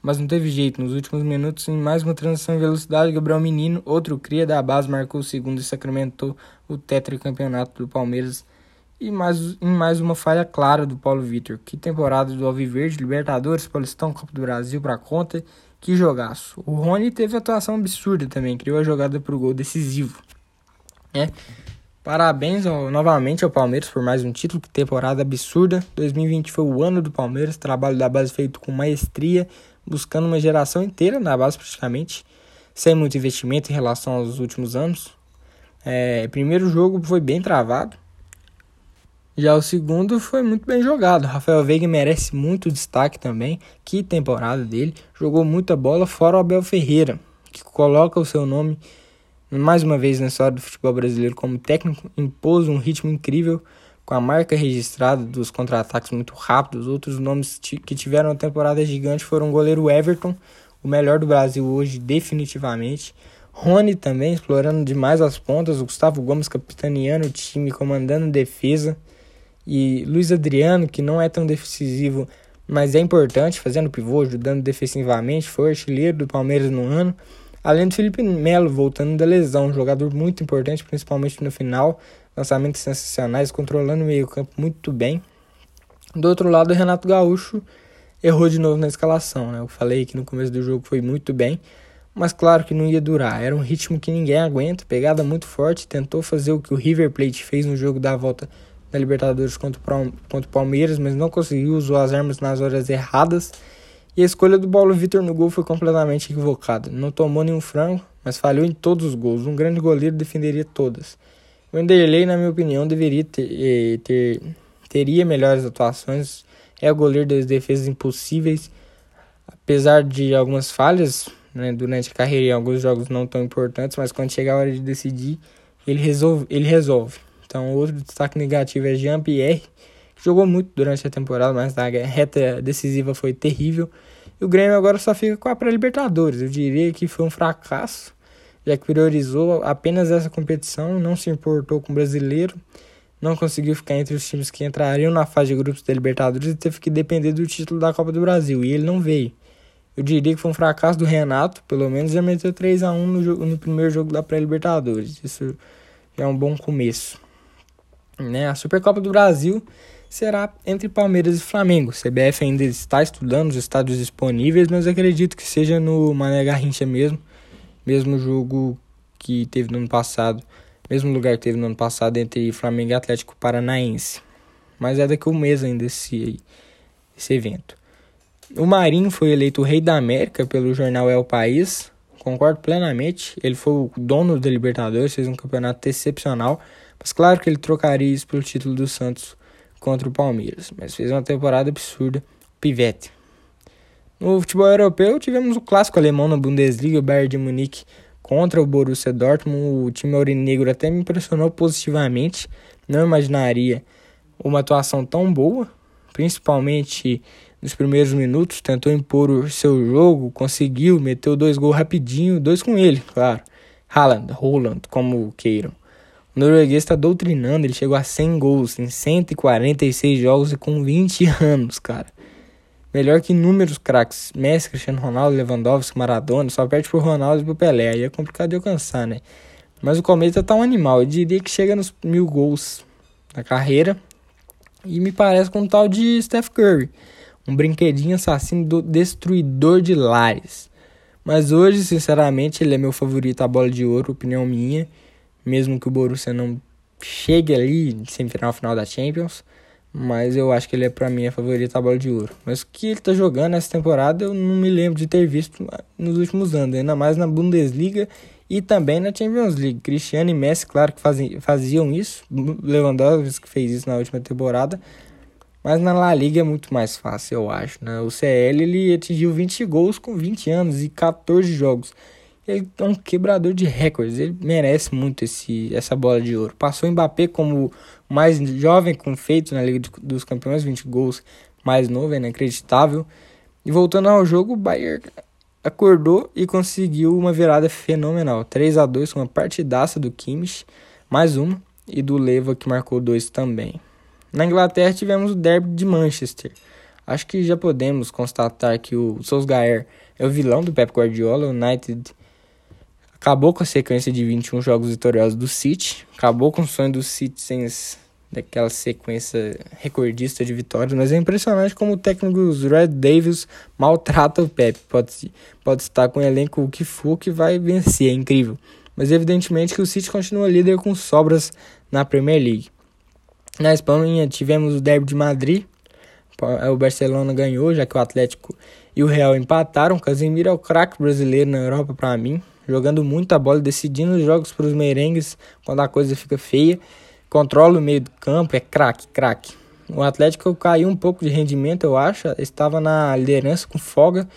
S1: mas não teve jeito. Nos últimos minutos, em mais uma transição em velocidade, Gabriel Menino, outro cria da base, marcou o segundo e sacramentou o tetracampeonato do Palmeiras e mais, em mais uma falha clara do Paulo Vitor. Que temporada do Alviverde, Libertadores, Paulistão, Copa do Brasil para conta. Que jogaço. O Rony teve atuação absurda também, criou a jogada para o gol decisivo. É. Parabéns ao, novamente ao Palmeiras por mais um título, que temporada absurda. 2020 foi o ano do Palmeiras, trabalho da base feito com maestria, buscando uma geração inteira na base praticamente, sem muito investimento em relação aos últimos anos. É, primeiro jogo foi bem travado, já o segundo foi muito bem jogado. Rafael Veiga merece muito destaque também. Que temporada dele. Jogou muita bola, fora o Abel Ferreira, que coloca o seu nome mais uma vez na história do futebol brasileiro como técnico. Impôs um ritmo incrível com a marca registrada dos contra-ataques muito rápidos. Outros nomes que tiveram uma temporada gigante foram o goleiro Everton, o melhor do Brasil hoje, definitivamente. Rony também explorando demais as pontas. O Gustavo Gomes capitaneando o time, comandando defesa. E Luiz Adriano, que não é tão decisivo, mas é importante, fazendo pivô, ajudando defensivamente, foi artilheiro do Palmeiras no ano. Além do Felipe Melo voltando da lesão, um jogador muito importante, principalmente no final, lançamentos sensacionais, controlando o meio-campo muito bem. Do outro lado, o Renato Gaúcho errou de novo na escalação, né? Eu falei que no começo do jogo foi muito bem, mas claro que não ia durar. Era um ritmo que ninguém aguenta, pegada muito forte, tentou fazer o que o River Plate fez no jogo da volta da Libertadores contra o Palmeiras, mas não conseguiu, usou as armas nas horas erradas. E a escolha do Paulo Vitor no gol foi completamente equivocada. Não tomou nenhum frango, mas falhou em todos os gols. Um grande goleiro defenderia todas. O Vanderlei, na minha opinião, deveria ter, eh, ter teria melhores atuações. É o goleiro das defesas impossíveis. Apesar de algumas falhas né, durante a carreira em alguns jogos não tão importantes, mas quando chega a hora de decidir, ele resolve. Ele resolve. Então, outro destaque negativo é Jean-Pierre, que jogou muito durante a temporada, mas na reta decisiva foi terrível. E o Grêmio agora só fica com a pré-Libertadores. Eu diria que foi um fracasso, já que priorizou apenas essa competição, não se importou com o brasileiro, não conseguiu ficar entre os times que entrariam na fase de grupos da Libertadores e teve que depender do título da Copa do Brasil. E ele não veio. Eu diria que foi um fracasso do Renato, pelo menos já meteu 3 a 1 no, no primeiro jogo da pré-Libertadores. Isso já é um bom começo. Né? A Supercopa do Brasil será entre Palmeiras e Flamengo. O CBF ainda está estudando os estádios disponíveis, mas acredito que seja no Mané Garrincha mesmo, mesmo jogo que teve no ano passado, mesmo lugar que teve no ano passado entre Flamengo e Atlético Paranaense. Mas é daqui a um mês ainda esse, esse evento. O Marinho foi eleito o rei da América pelo jornal El País. Concordo plenamente. Ele foi o dono da Libertadores, fez um campeonato excepcional. Mas claro que ele trocaria isso pelo título do Santos contra o Palmeiras. Mas fez uma temporada absurda. Pivete. No futebol europeu, tivemos o clássico alemão na Bundesliga, o Bayern de Munique contra o Borussia Dortmund. O time aurinegro até me impressionou positivamente. Não imaginaria uma atuação tão boa, principalmente nos primeiros minutos. Tentou impor o seu jogo, conseguiu, meteu dois gols rapidinho, dois com ele, claro. Haaland, Roland, como queiram. O norueguês está doutrinando, ele chegou a 100 gols em 146 jogos e com 20 anos, cara. Melhor que inúmeros craques, Messi, Cristiano Ronaldo, Lewandowski, Maradona, só perde pro Ronaldo e pro Pelé, aí é complicado de alcançar, né? Mas o Cometa tá um animal, eu diria que chega nos mil gols na carreira. E me parece com um tal de Steph Curry, um brinquedinho assassino do destruidor de lares. Mas hoje, sinceramente, ele é meu favorito a bola de ouro, opinião minha mesmo que o Borussia não chegue ali em semifinal final da Champions, mas eu acho que ele é para mim a favorita a bola de ouro. Mas o que ele tá jogando nessa temporada eu não me lembro de ter visto nos últimos anos, ainda mais na Bundesliga e também na Champions League. Cristiano e Messi, claro que faziam isso, Lewandowski fez isso na última temporada, mas na La Liga é muito mais fácil, eu acho, né? O CL ele atingiu 20 gols com 20 anos e 14 jogos. Ele é um quebrador de recordes. Ele merece muito esse, essa bola de ouro. Passou o Mbappé como mais jovem com feito na Liga dos Campeões, 20 gols mais novo, é inacreditável. E voltando ao jogo, o Bayern acordou e conseguiu uma virada fenomenal. 3 a 2 com uma partidaça do Kimmich, mais uma, e do Leva que marcou dois também. Na Inglaterra tivemos o derby de Manchester. Acho que já podemos constatar que o Solskjaer é o vilão do Pep Guardiola. O United acabou com a sequência de 21 jogos vitoriosos do City, acabou com o sonho do Citizens daquela sequência recordista de vitórias, mas é impressionante como o técnico Red Davis maltrata o Pep. Pode, pode estar com o elenco o que for que vai vencer, é incrível. Mas evidentemente que o City continua líder com sobras na Premier League. Na Espanha tivemos o Derby de Madrid, o Barcelona ganhou, já que o Atlético e o Real empataram. Casemiro é o craque brasileiro na Europa para mim jogando muita bola, decidindo os jogos para os merengues quando a coisa fica feia. Controla o meio do campo, é craque, craque. O Atlético caiu um pouco de rendimento, eu acho. Estava na liderança com folga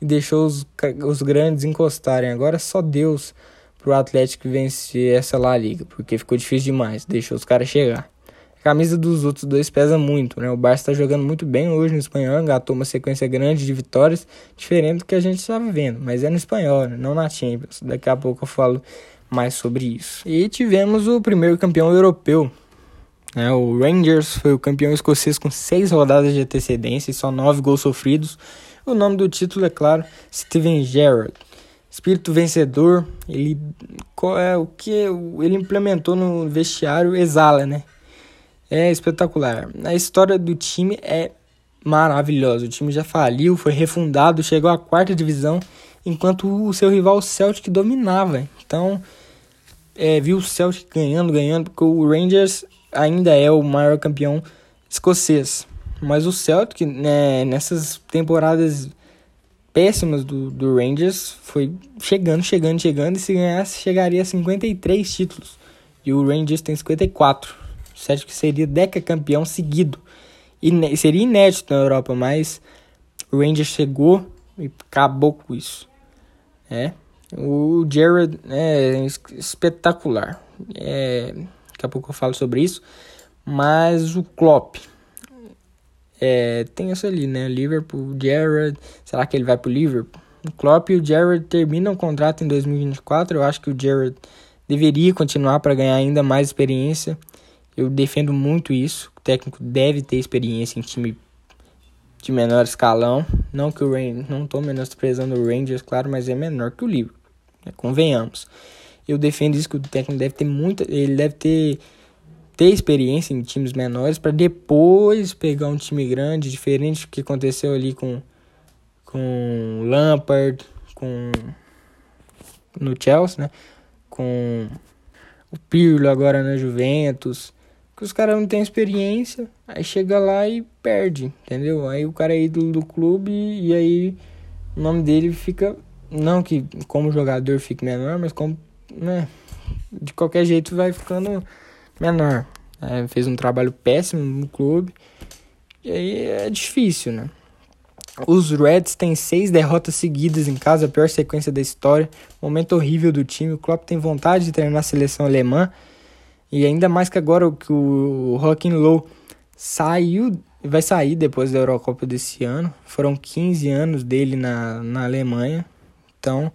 S1: e deixou os, os grandes encostarem. Agora só Deus pro Atlético vencer essa La Liga, porque ficou difícil demais. Deixou os caras chegar. A camisa dos outros dois pesa muito, né? O Barça está jogando muito bem hoje no espanhol, engatou uma sequência grande de vitórias, diferente do que a gente estava vendo, mas é no espanhol, né? não na Champions. Daqui a pouco eu falo mais sobre isso. E tivemos o primeiro campeão europeu. Né? O Rangers foi o campeão escocês com seis rodadas de antecedência e só nove gols sofridos. O nome do título é claro, Steven Gerrard. Espírito vencedor, ele é o que ele implementou no vestiário exala, né? É espetacular. A história do time é maravilhosa. O time já faliu, foi refundado, chegou à quarta divisão, enquanto o seu rival Celtic dominava. Então, é, viu o Celtic ganhando, ganhando, porque o Rangers ainda é o maior campeão escocês. Mas o Celtic, né, nessas temporadas péssimas do, do Rangers, foi chegando, chegando, chegando, e se ganhasse, chegaria a 53 títulos. E o Rangers tem 54. O Celtic seria decacampeão seguido. E seria inédito na Europa, mas o Rangers chegou e acabou com isso. É. O Jared é espetacular. É, daqui a pouco eu falo sobre isso. Mas o Klopp é, tem isso ali, né? Liverpool, Jared. Será que ele vai pro Liverpool? O Klopp e o Jared terminam o contrato em 2024. Eu acho que o Jared deveria continuar para ganhar ainda mais experiência. Eu defendo muito isso. O técnico deve ter experiência em time de menor escalão. Não que o Rangers, não estou menosprezando o Rangers, claro, mas é menor que o Liverpool. Né? Convenhamos. Eu defendo isso que o técnico deve ter muita, ele deve ter ter experiência em times menores para depois pegar um time grande, diferente do que aconteceu ali com com Lampard, com no Chelsea, né? Com o Pirlo agora na Juventus, que os caras não têm experiência, aí chega lá e perde, entendeu? Aí o cara é ídolo do clube e aí o nome dele fica não que como jogador fique menor, mas como, né, de qualquer jeito vai ficando menor. É, fez um trabalho péssimo no clube. E aí é difícil, né? Os Reds têm seis derrotas seguidas em casa, a pior sequência da história. Momento horrível do time. O Klopp tem vontade de treinar a seleção alemã. E ainda mais que agora que o Rockin Low saiu, vai sair depois da Eurocopa desse ano. Foram 15 anos dele na, na Alemanha. Então,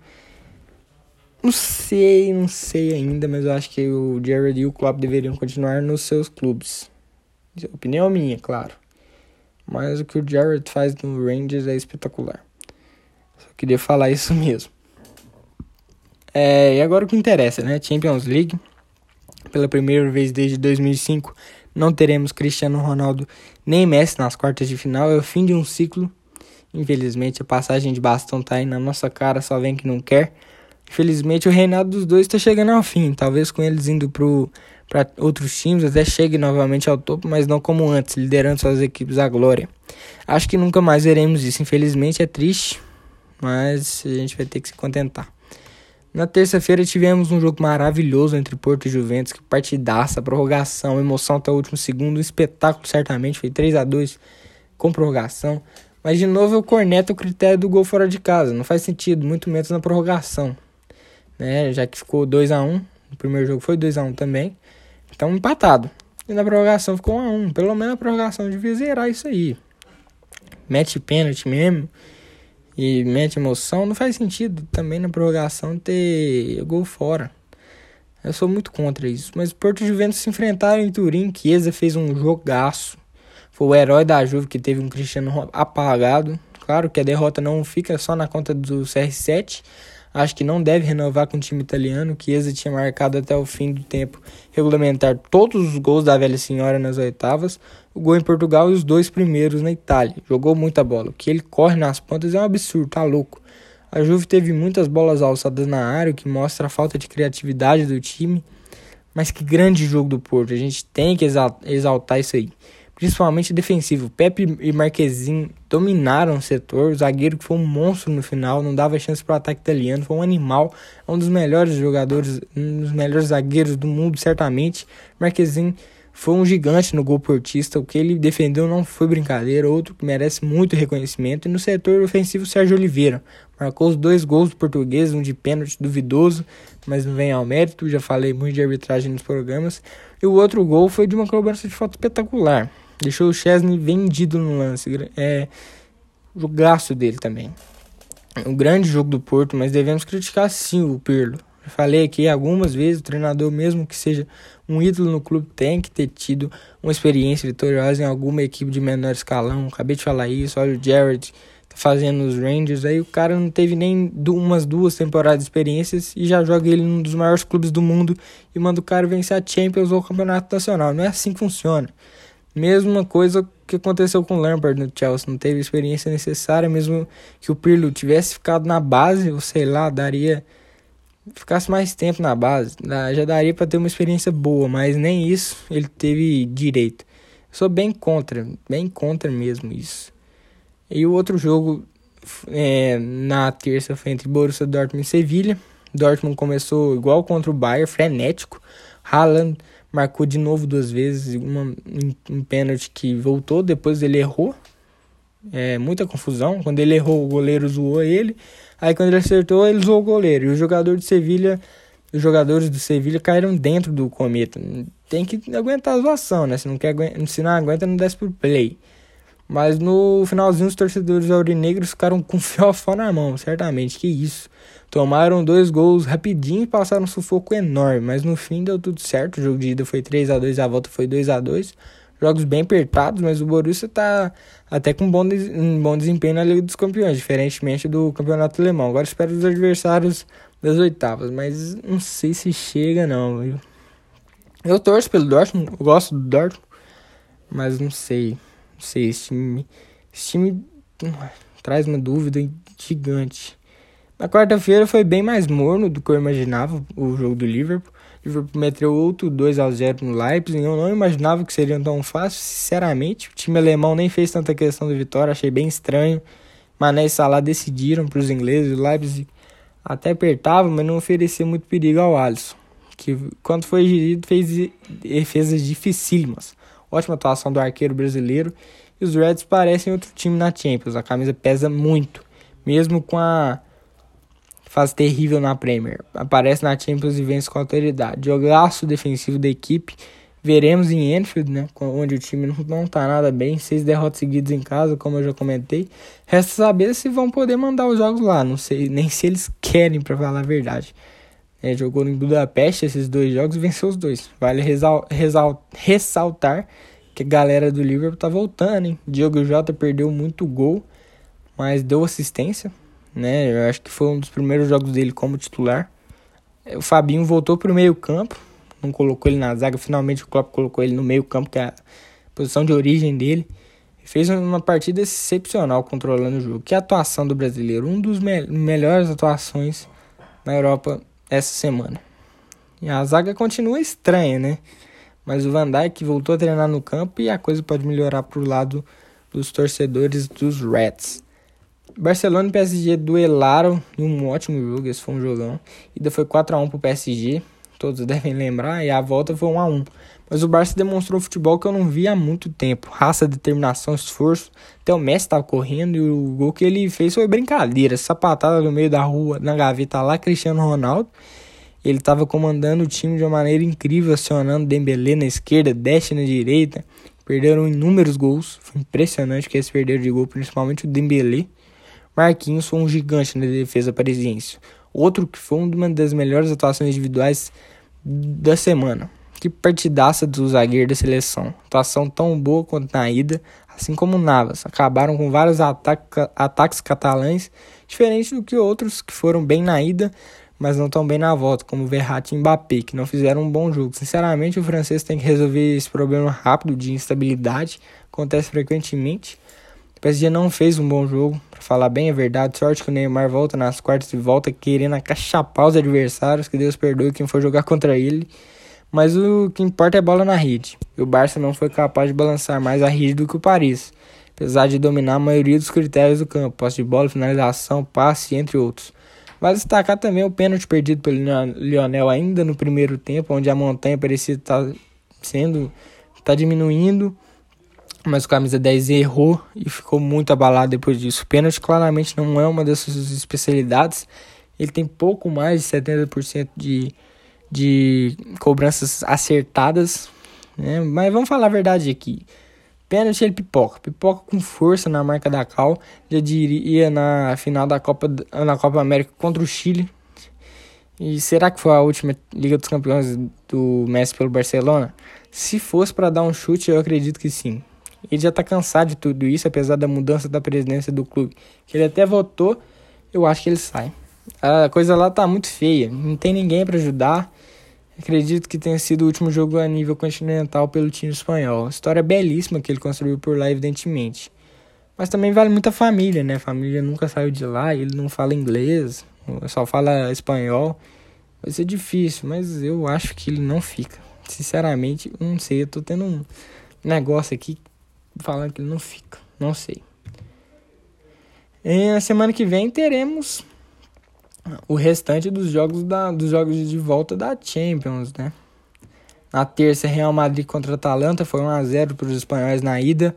S1: não sei, não sei ainda, mas eu acho que o Jared e o Klopp deveriam continuar nos seus clubes. Opinião minha, claro. Mas o que o Jared faz no Rangers é espetacular. Só queria falar isso mesmo. É, e agora o que interessa, né? Champions League. Pela primeira vez desde 2005, não teremos Cristiano Ronaldo nem Messi nas quartas de final. É o fim de um ciclo. Infelizmente, a passagem de bastão tá aí na nossa cara, só vem que não quer. Infelizmente, o reinado dos dois está chegando ao fim. Talvez com eles indo para outros times, até chegue novamente ao topo, mas não como antes, liderando suas equipes à glória. Acho que nunca mais veremos isso. Infelizmente, é triste, mas a gente vai ter que se contentar. Na terça-feira tivemos um jogo maravilhoso entre Porto e Juventus, que partidaça, prorrogação, emoção até o último segundo, um espetáculo certamente, foi 3 a 2 com prorrogação. Mas de novo eu corneto o critério do gol fora de casa, não faz sentido, muito menos na prorrogação né? Já que ficou 2 a 1 um, o primeiro jogo foi 2 a 1 um também. Então empatado. E na prorrogação ficou 1 a 1 um. Pelo menos a prorrogação devia zerar isso aí. Mete pênalti mesmo. E mete emoção. Não faz sentido também na prorrogação ter gol fora. Eu sou muito contra isso. Mas Porto e Juventus se enfrentaram em Turim. Chiesa fez um jogaço. Foi o herói da Juve que teve um Cristiano apagado. Claro que a derrota não fica só na conta do CR7, Acho que não deve renovar com o time italiano. Chiesa tinha marcado até o fim do tempo regulamentar todos os gols da velha senhora nas oitavas, o gol em Portugal e os dois primeiros na Itália. Jogou muita bola. O que ele corre nas pontas é um absurdo, tá louco. A Juve teve muitas bolas alçadas na área, o que mostra a falta de criatividade do time. Mas que grande jogo do Porto. A gente tem que exaltar isso aí principalmente defensivo. Pepe e Marquezin dominaram o setor. O zagueiro que foi um monstro no final, não dava chance para o ataque italiano, foi um animal, é um dos melhores jogadores, um dos melhores zagueiros do mundo, certamente. Marquezin foi um gigante no gol portista. O que ele defendeu não foi brincadeira. Outro que merece muito reconhecimento. E no setor ofensivo, Sérgio Oliveira. Marcou os dois gols do português, um de pênalti duvidoso, mas não vem ao mérito. Já falei muito de arbitragem nos programas. E o outro gol foi de uma cobrança de falta espetacular. Deixou o Chesney vendido no lance. É jogaço dele também. Um grande jogo do Porto, mas devemos criticar sim o Pirlo. Falei aqui algumas vezes, o treinador, mesmo que seja um ídolo no clube, tem que ter tido uma experiência vitoriosa em alguma equipe de menor escalão. Acabei de falar isso, olha o Jared fazendo os Rangers, aí o cara não teve nem umas duas temporadas de experiências e já joga ele num dos maiores clubes do mundo e manda o cara vencer a Champions ou o Campeonato Nacional. Não é assim que funciona. Mesma coisa que aconteceu com o Lampard no Chelsea, não teve experiência necessária, mesmo que o Pirlo tivesse ficado na base, ou sei lá, daria ficasse mais tempo na base, já daria para ter uma experiência boa, mas nem isso ele teve direito. Eu sou bem contra, bem contra mesmo isso. E o outro jogo é, na terça foi entre Borussia Dortmund e Sevilha. Dortmund começou igual contra o Bayern, frenético. Haaland marcou de novo duas vezes, uma, um, pênalti que voltou, depois ele errou. É, muita confusão. Quando ele errou, o goleiro zoou ele. Aí quando ele acertou, ele zoou o goleiro. E o jogador de Sevilha, os jogadores do Sevilha caíram dentro do cometa. Tem que aguentar a zoação, né? Se não, quer, se não aguenta, não desce pro play. Mas no finalzinho, os torcedores aurinegros ficaram com fiofó na mão, certamente. Que isso. Tomaram dois gols rapidinho e passaram um sufoco enorme. Mas no fim deu tudo certo. O jogo de ida foi 3 a 2 a volta foi 2 a 2 Jogos bem apertados, mas o Borussia tá até com um bom, um bom desempenho na Liga dos Campeões, diferentemente do Campeonato Alemão. Agora espero os adversários das oitavas, mas não sei se chega não, viu? Eu torço pelo Dortmund, eu gosto do Dortmund, mas não sei. Não sei, esse time, esse time traz uma dúvida gigante. Na quarta-feira foi bem mais morno do que eu imaginava o jogo do Liverpool. Liverpool meteu outro 2 a 0 no Leipzig. Eu não imaginava que seria tão fácil, sinceramente. O time alemão nem fez tanta questão de vitória, achei bem estranho. Mané e Salah decidiram para os ingleses. O Leipzig até apertava, mas não oferecia muito perigo ao Alisson, que quando foi gerido fez defesas dificílimas. Ótima atuação do arqueiro brasileiro. E os Reds parecem outro time na Champions. A camisa pesa muito, mesmo com a fase terrível na Premier. Aparece na Champions e vence com autoridade. Jogaço defensivo da equipe. Veremos em Enfield, né, onde o time não, não tá nada bem, seis derrotas seguidas em casa, como eu já comentei. Resta saber se vão poder mandar os jogos lá, não sei nem se eles querem, para falar a verdade. É, jogou em Budapeste esses dois jogos e venceu os dois. Vale resal, resal, ressaltar que a galera do Liverpool tá voltando, hein? Diogo Jota perdeu muito gol, mas deu assistência né? Eu acho que foi um dos primeiros jogos dele como titular. O Fabinho voltou para o meio-campo, não colocou ele na zaga, finalmente o Klopp colocou ele no meio-campo, que é a posição de origem dele. Fez uma partida excepcional controlando o jogo. Que atuação do brasileiro, um dos me melhores atuações na Europa essa semana. E a zaga continua estranha, né? Mas o Van Dijk voltou a treinar no campo e a coisa pode melhorar para o lado dos torcedores dos Reds. Barcelona e PSG duelaram em um ótimo jogo, esse foi um jogão. Ida foi 4 a 1 pro PSG, todos devem lembrar, e a volta foi 1 a 1. Mas o Barça demonstrou futebol que eu não vi há muito tempo. Raça, determinação, esforço. Até o Messi estava correndo e o gol que ele fez foi brincadeira. Sapatada no meio da rua, na gaveta lá, Cristiano Ronaldo. Ele estava comandando o time de uma maneira incrível, acionando Dembélé na esquerda, Dash na direita. Perderam inúmeros gols. Foi impressionante que eles perderam de gol, principalmente o Dembélé. Marquinhos foi um gigante na defesa parisiense. Outro que foi uma das melhores atuações individuais da semana. Que partidaça do zagueiro da seleção. Atuação tão boa quanto na ida, assim como Navas. Acabaram com vários ataca ataques catalães, diferente do que outros que foram bem na ida, mas não tão bem na volta, como Verratti e Mbappé, que não fizeram um bom jogo. Sinceramente, o francês tem que resolver esse problema rápido de instabilidade, acontece frequentemente. PSG não fez um bom jogo, para falar bem a verdade. Sorte que o Neymar volta nas quartas e volta querendo acachapar os adversários, que Deus perdoe quem for jogar contra ele. Mas o que importa é bola na rede. E o Barça não foi capaz de balançar mais a rede do que o Paris, apesar de dominar a maioria dos critérios do campo, posse de bola, finalização, passe, entre outros. Vale destacar também o pênalti perdido pelo Lionel ainda no primeiro tempo, onde a montanha parecia estar sendo está diminuindo mas o camisa 10 errou e ficou muito abalado depois disso. Pênalti claramente não é uma das suas especialidades. Ele tem pouco mais de 70% de, de cobranças acertadas. Né? Mas vamos falar a verdade aqui. Pênalti ele pipoca. Pipoca com força na marca da Cal. Já diria na final da Copa, na Copa América contra o Chile. E será que foi a última Liga dos Campeões do Messi pelo Barcelona? Se fosse para dar um chute, eu acredito que sim. Ele já está cansado de tudo isso, apesar da mudança da presidência do clube. Que ele até votou, eu acho que ele sai. A coisa lá tá muito feia, não tem ninguém para ajudar. Acredito que tenha sido o último jogo a nível continental pelo time espanhol. História belíssima que ele construiu por lá, evidentemente. Mas também vale muito a família, né? A família nunca saiu de lá, ele não fala inglês, só fala espanhol. Vai ser difícil, mas eu acho que ele não fica. Sinceramente, não sei. Eu tô tendo um negócio aqui falando que ele não fica. Não sei. E na semana que vem teremos o restante dos jogos da, dos jogos de volta da Champions, né? Na terça, Real Madrid contra Atalanta foi 1 a 0 para os espanhóis na ida.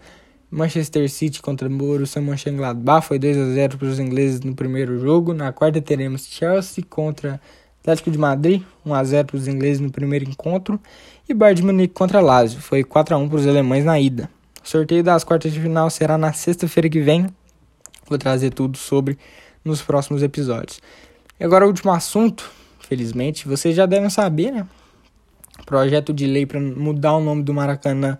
S1: Manchester City contra Borussia Mönchengladbach foi 2 a 0 para os ingleses no primeiro jogo. Na quarta teremos Chelsea contra Atlético de Madrid, 1 a 0 para os ingleses no primeiro encontro, e Bayern de Munique contra Lazio, foi 4 a 1 para os alemães na ida. O sorteio das quartas de final será na sexta-feira que vem. Vou trazer tudo sobre nos próximos episódios. E agora o último assunto, felizmente, vocês já devem saber, né? Projeto de lei para mudar o nome do Maracanã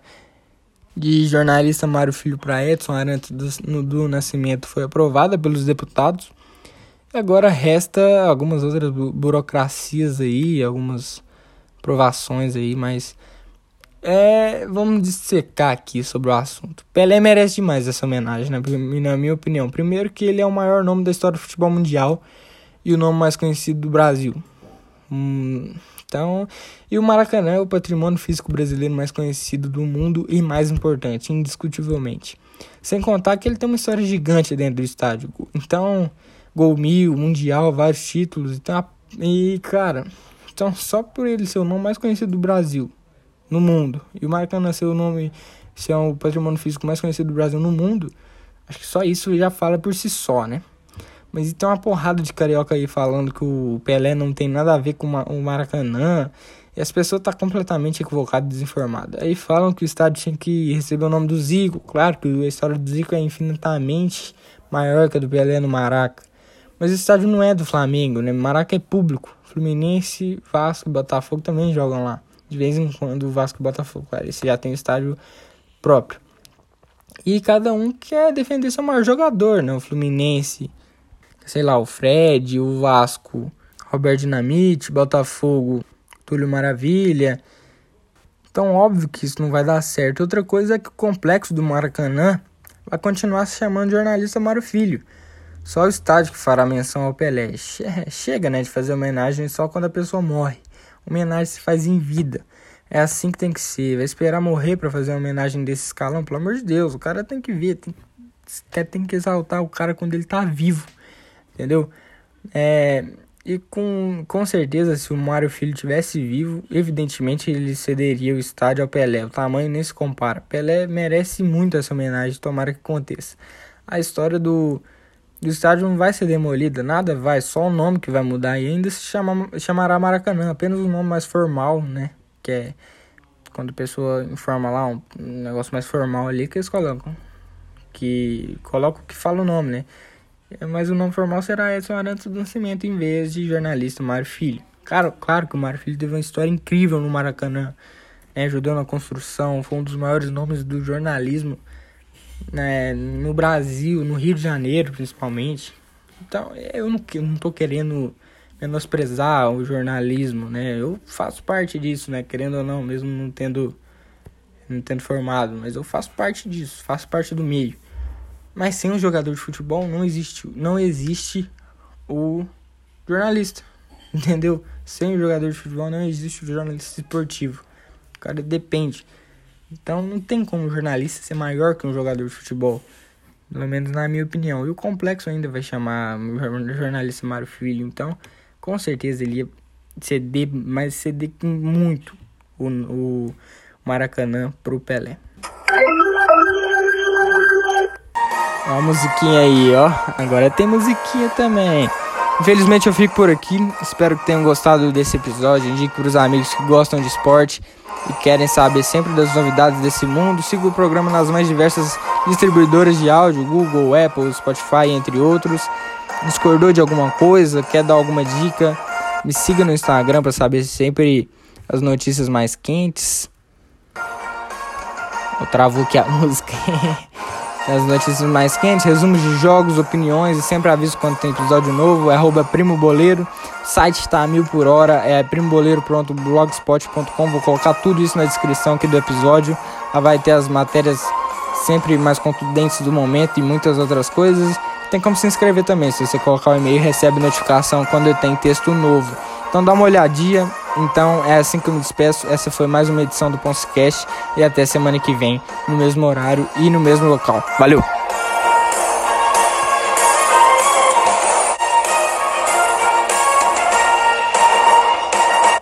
S1: de jornalista Mário Filho para Edson Arantes do, do Nascimento foi aprovada pelos deputados. Agora resta algumas outras burocracias aí, algumas provações aí, mas é, vamos dissecar aqui sobre o assunto. Pelé merece demais essa homenagem, né? na minha opinião. Primeiro que ele é o maior nome da história do futebol mundial e o nome mais conhecido do Brasil. Hum, então, e o Maracanã é o patrimônio físico brasileiro mais conhecido do mundo e mais importante, indiscutivelmente. Sem contar que ele tem uma história gigante dentro do estádio. Então, gol mil, mundial, vários títulos. Então, e, cara, então só por ele ser o nome mais conhecido do Brasil no mundo e o Maracanã ser o nome, ser o patrimônio físico mais conhecido do Brasil no mundo, acho que só isso já fala por si só, né? Mas tem uma porrada de carioca aí falando que o Pelé não tem nada a ver com o Maracanã. E as pessoas estão tá completamente equivocadas desinformadas. Aí falam que o estádio tinha que receber o nome do Zico. Claro que a história do Zico é infinitamente maior que a do Pelé no Maraca. Mas o estádio não é do Flamengo, né? Maraca é público. Fluminense, Vasco Botafogo também jogam lá. De vez em quando o Vasco e Botafogo. Cara, esse já tem o estádio próprio. E cada um quer defender seu maior jogador, né? O Fluminense, sei lá, o Fred, o Vasco, Roberto Dinamite, Botafogo, Túlio Maravilha. Então, óbvio que isso não vai dar certo. Outra coisa é que o complexo do Maracanã vai continuar se chamando jornalista Mário Filho. Só o estádio que fará menção ao Pelé. Chega, né, de fazer homenagem só quando a pessoa morre. Homenagem se faz em vida. É assim que tem que ser. Vai esperar morrer para fazer uma homenagem desse escalão? Pelo amor de Deus, o cara tem que ver, tem, tem que exaltar o cara quando ele tá vivo. Entendeu? É, e com, com certeza, se o Mário Filho tivesse vivo, evidentemente ele cederia o estádio ao Pelé. O tamanho nem se compara. Pelé merece muito essa homenagem, tomara que aconteça. A história do o estádio não vai ser demolido, nada vai, só o nome que vai mudar e ainda se chama, chamará Maracanã, apenas um nome mais formal, né? Que é quando a pessoa informa lá um negócio mais formal ali que eles colocam. Que coloca o que fala o nome, né? Mas o nome formal será Edson Arantes do Nascimento em vez de jornalista Mário Filho. Claro, claro que o Mário Filho teve uma história incrível no Maracanã, né? ajudou na construção, foi um dos maiores nomes do jornalismo né, no Brasil, no Rio de Janeiro principalmente. Então, eu não, eu não tô querendo menosprezar o jornalismo, né? Eu faço parte disso, né? Querendo ou não, mesmo não tendo, não tendo formado, mas eu faço parte disso, faço parte do meio. Mas sem um jogador de futebol não existe, não existe o jornalista, entendeu? Sem o jogador de futebol não existe o jornalista esportivo. O cara depende. Então não tem como um jornalista ser maior que um jogador de futebol. Pelo menos na minha opinião. E o complexo ainda vai chamar o jornalista Mário Filho. Então, com certeza ele ia ceder, mas ceder muito o, o Maracanã pro Pelé. Ó a musiquinha aí, ó. Agora tem musiquinha também. Infelizmente eu fico por aqui. Espero que tenham gostado desse episódio. Indique para os amigos que gostam de esporte e querem saber sempre das novidades desse mundo, siga o programa nas mais diversas distribuidoras de áudio, Google, Apple, Spotify, entre outros. Discordou de alguma coisa, quer dar alguma dica? Me siga no Instagram para saber sempre as notícias mais quentes. Eu travo aqui a música. As notícias mais quentes, resumos de jogos, opiniões e sempre aviso quando tem episódio novo. É Primo Boleiro. site está a mil por hora, é primoboleiro.blogspot.com. Vou colocar tudo isso na descrição aqui do episódio. Lá vai ter as matérias sempre mais contundentes do momento e muitas outras coisas. tem como se inscrever também. Se você colocar o e-mail, recebe notificação quando tem texto novo. Então dá uma olhadinha. Então é assim que eu me despeço. Essa foi mais uma edição do Ponscast e até semana que vem, no mesmo horário e no mesmo local. Valeu!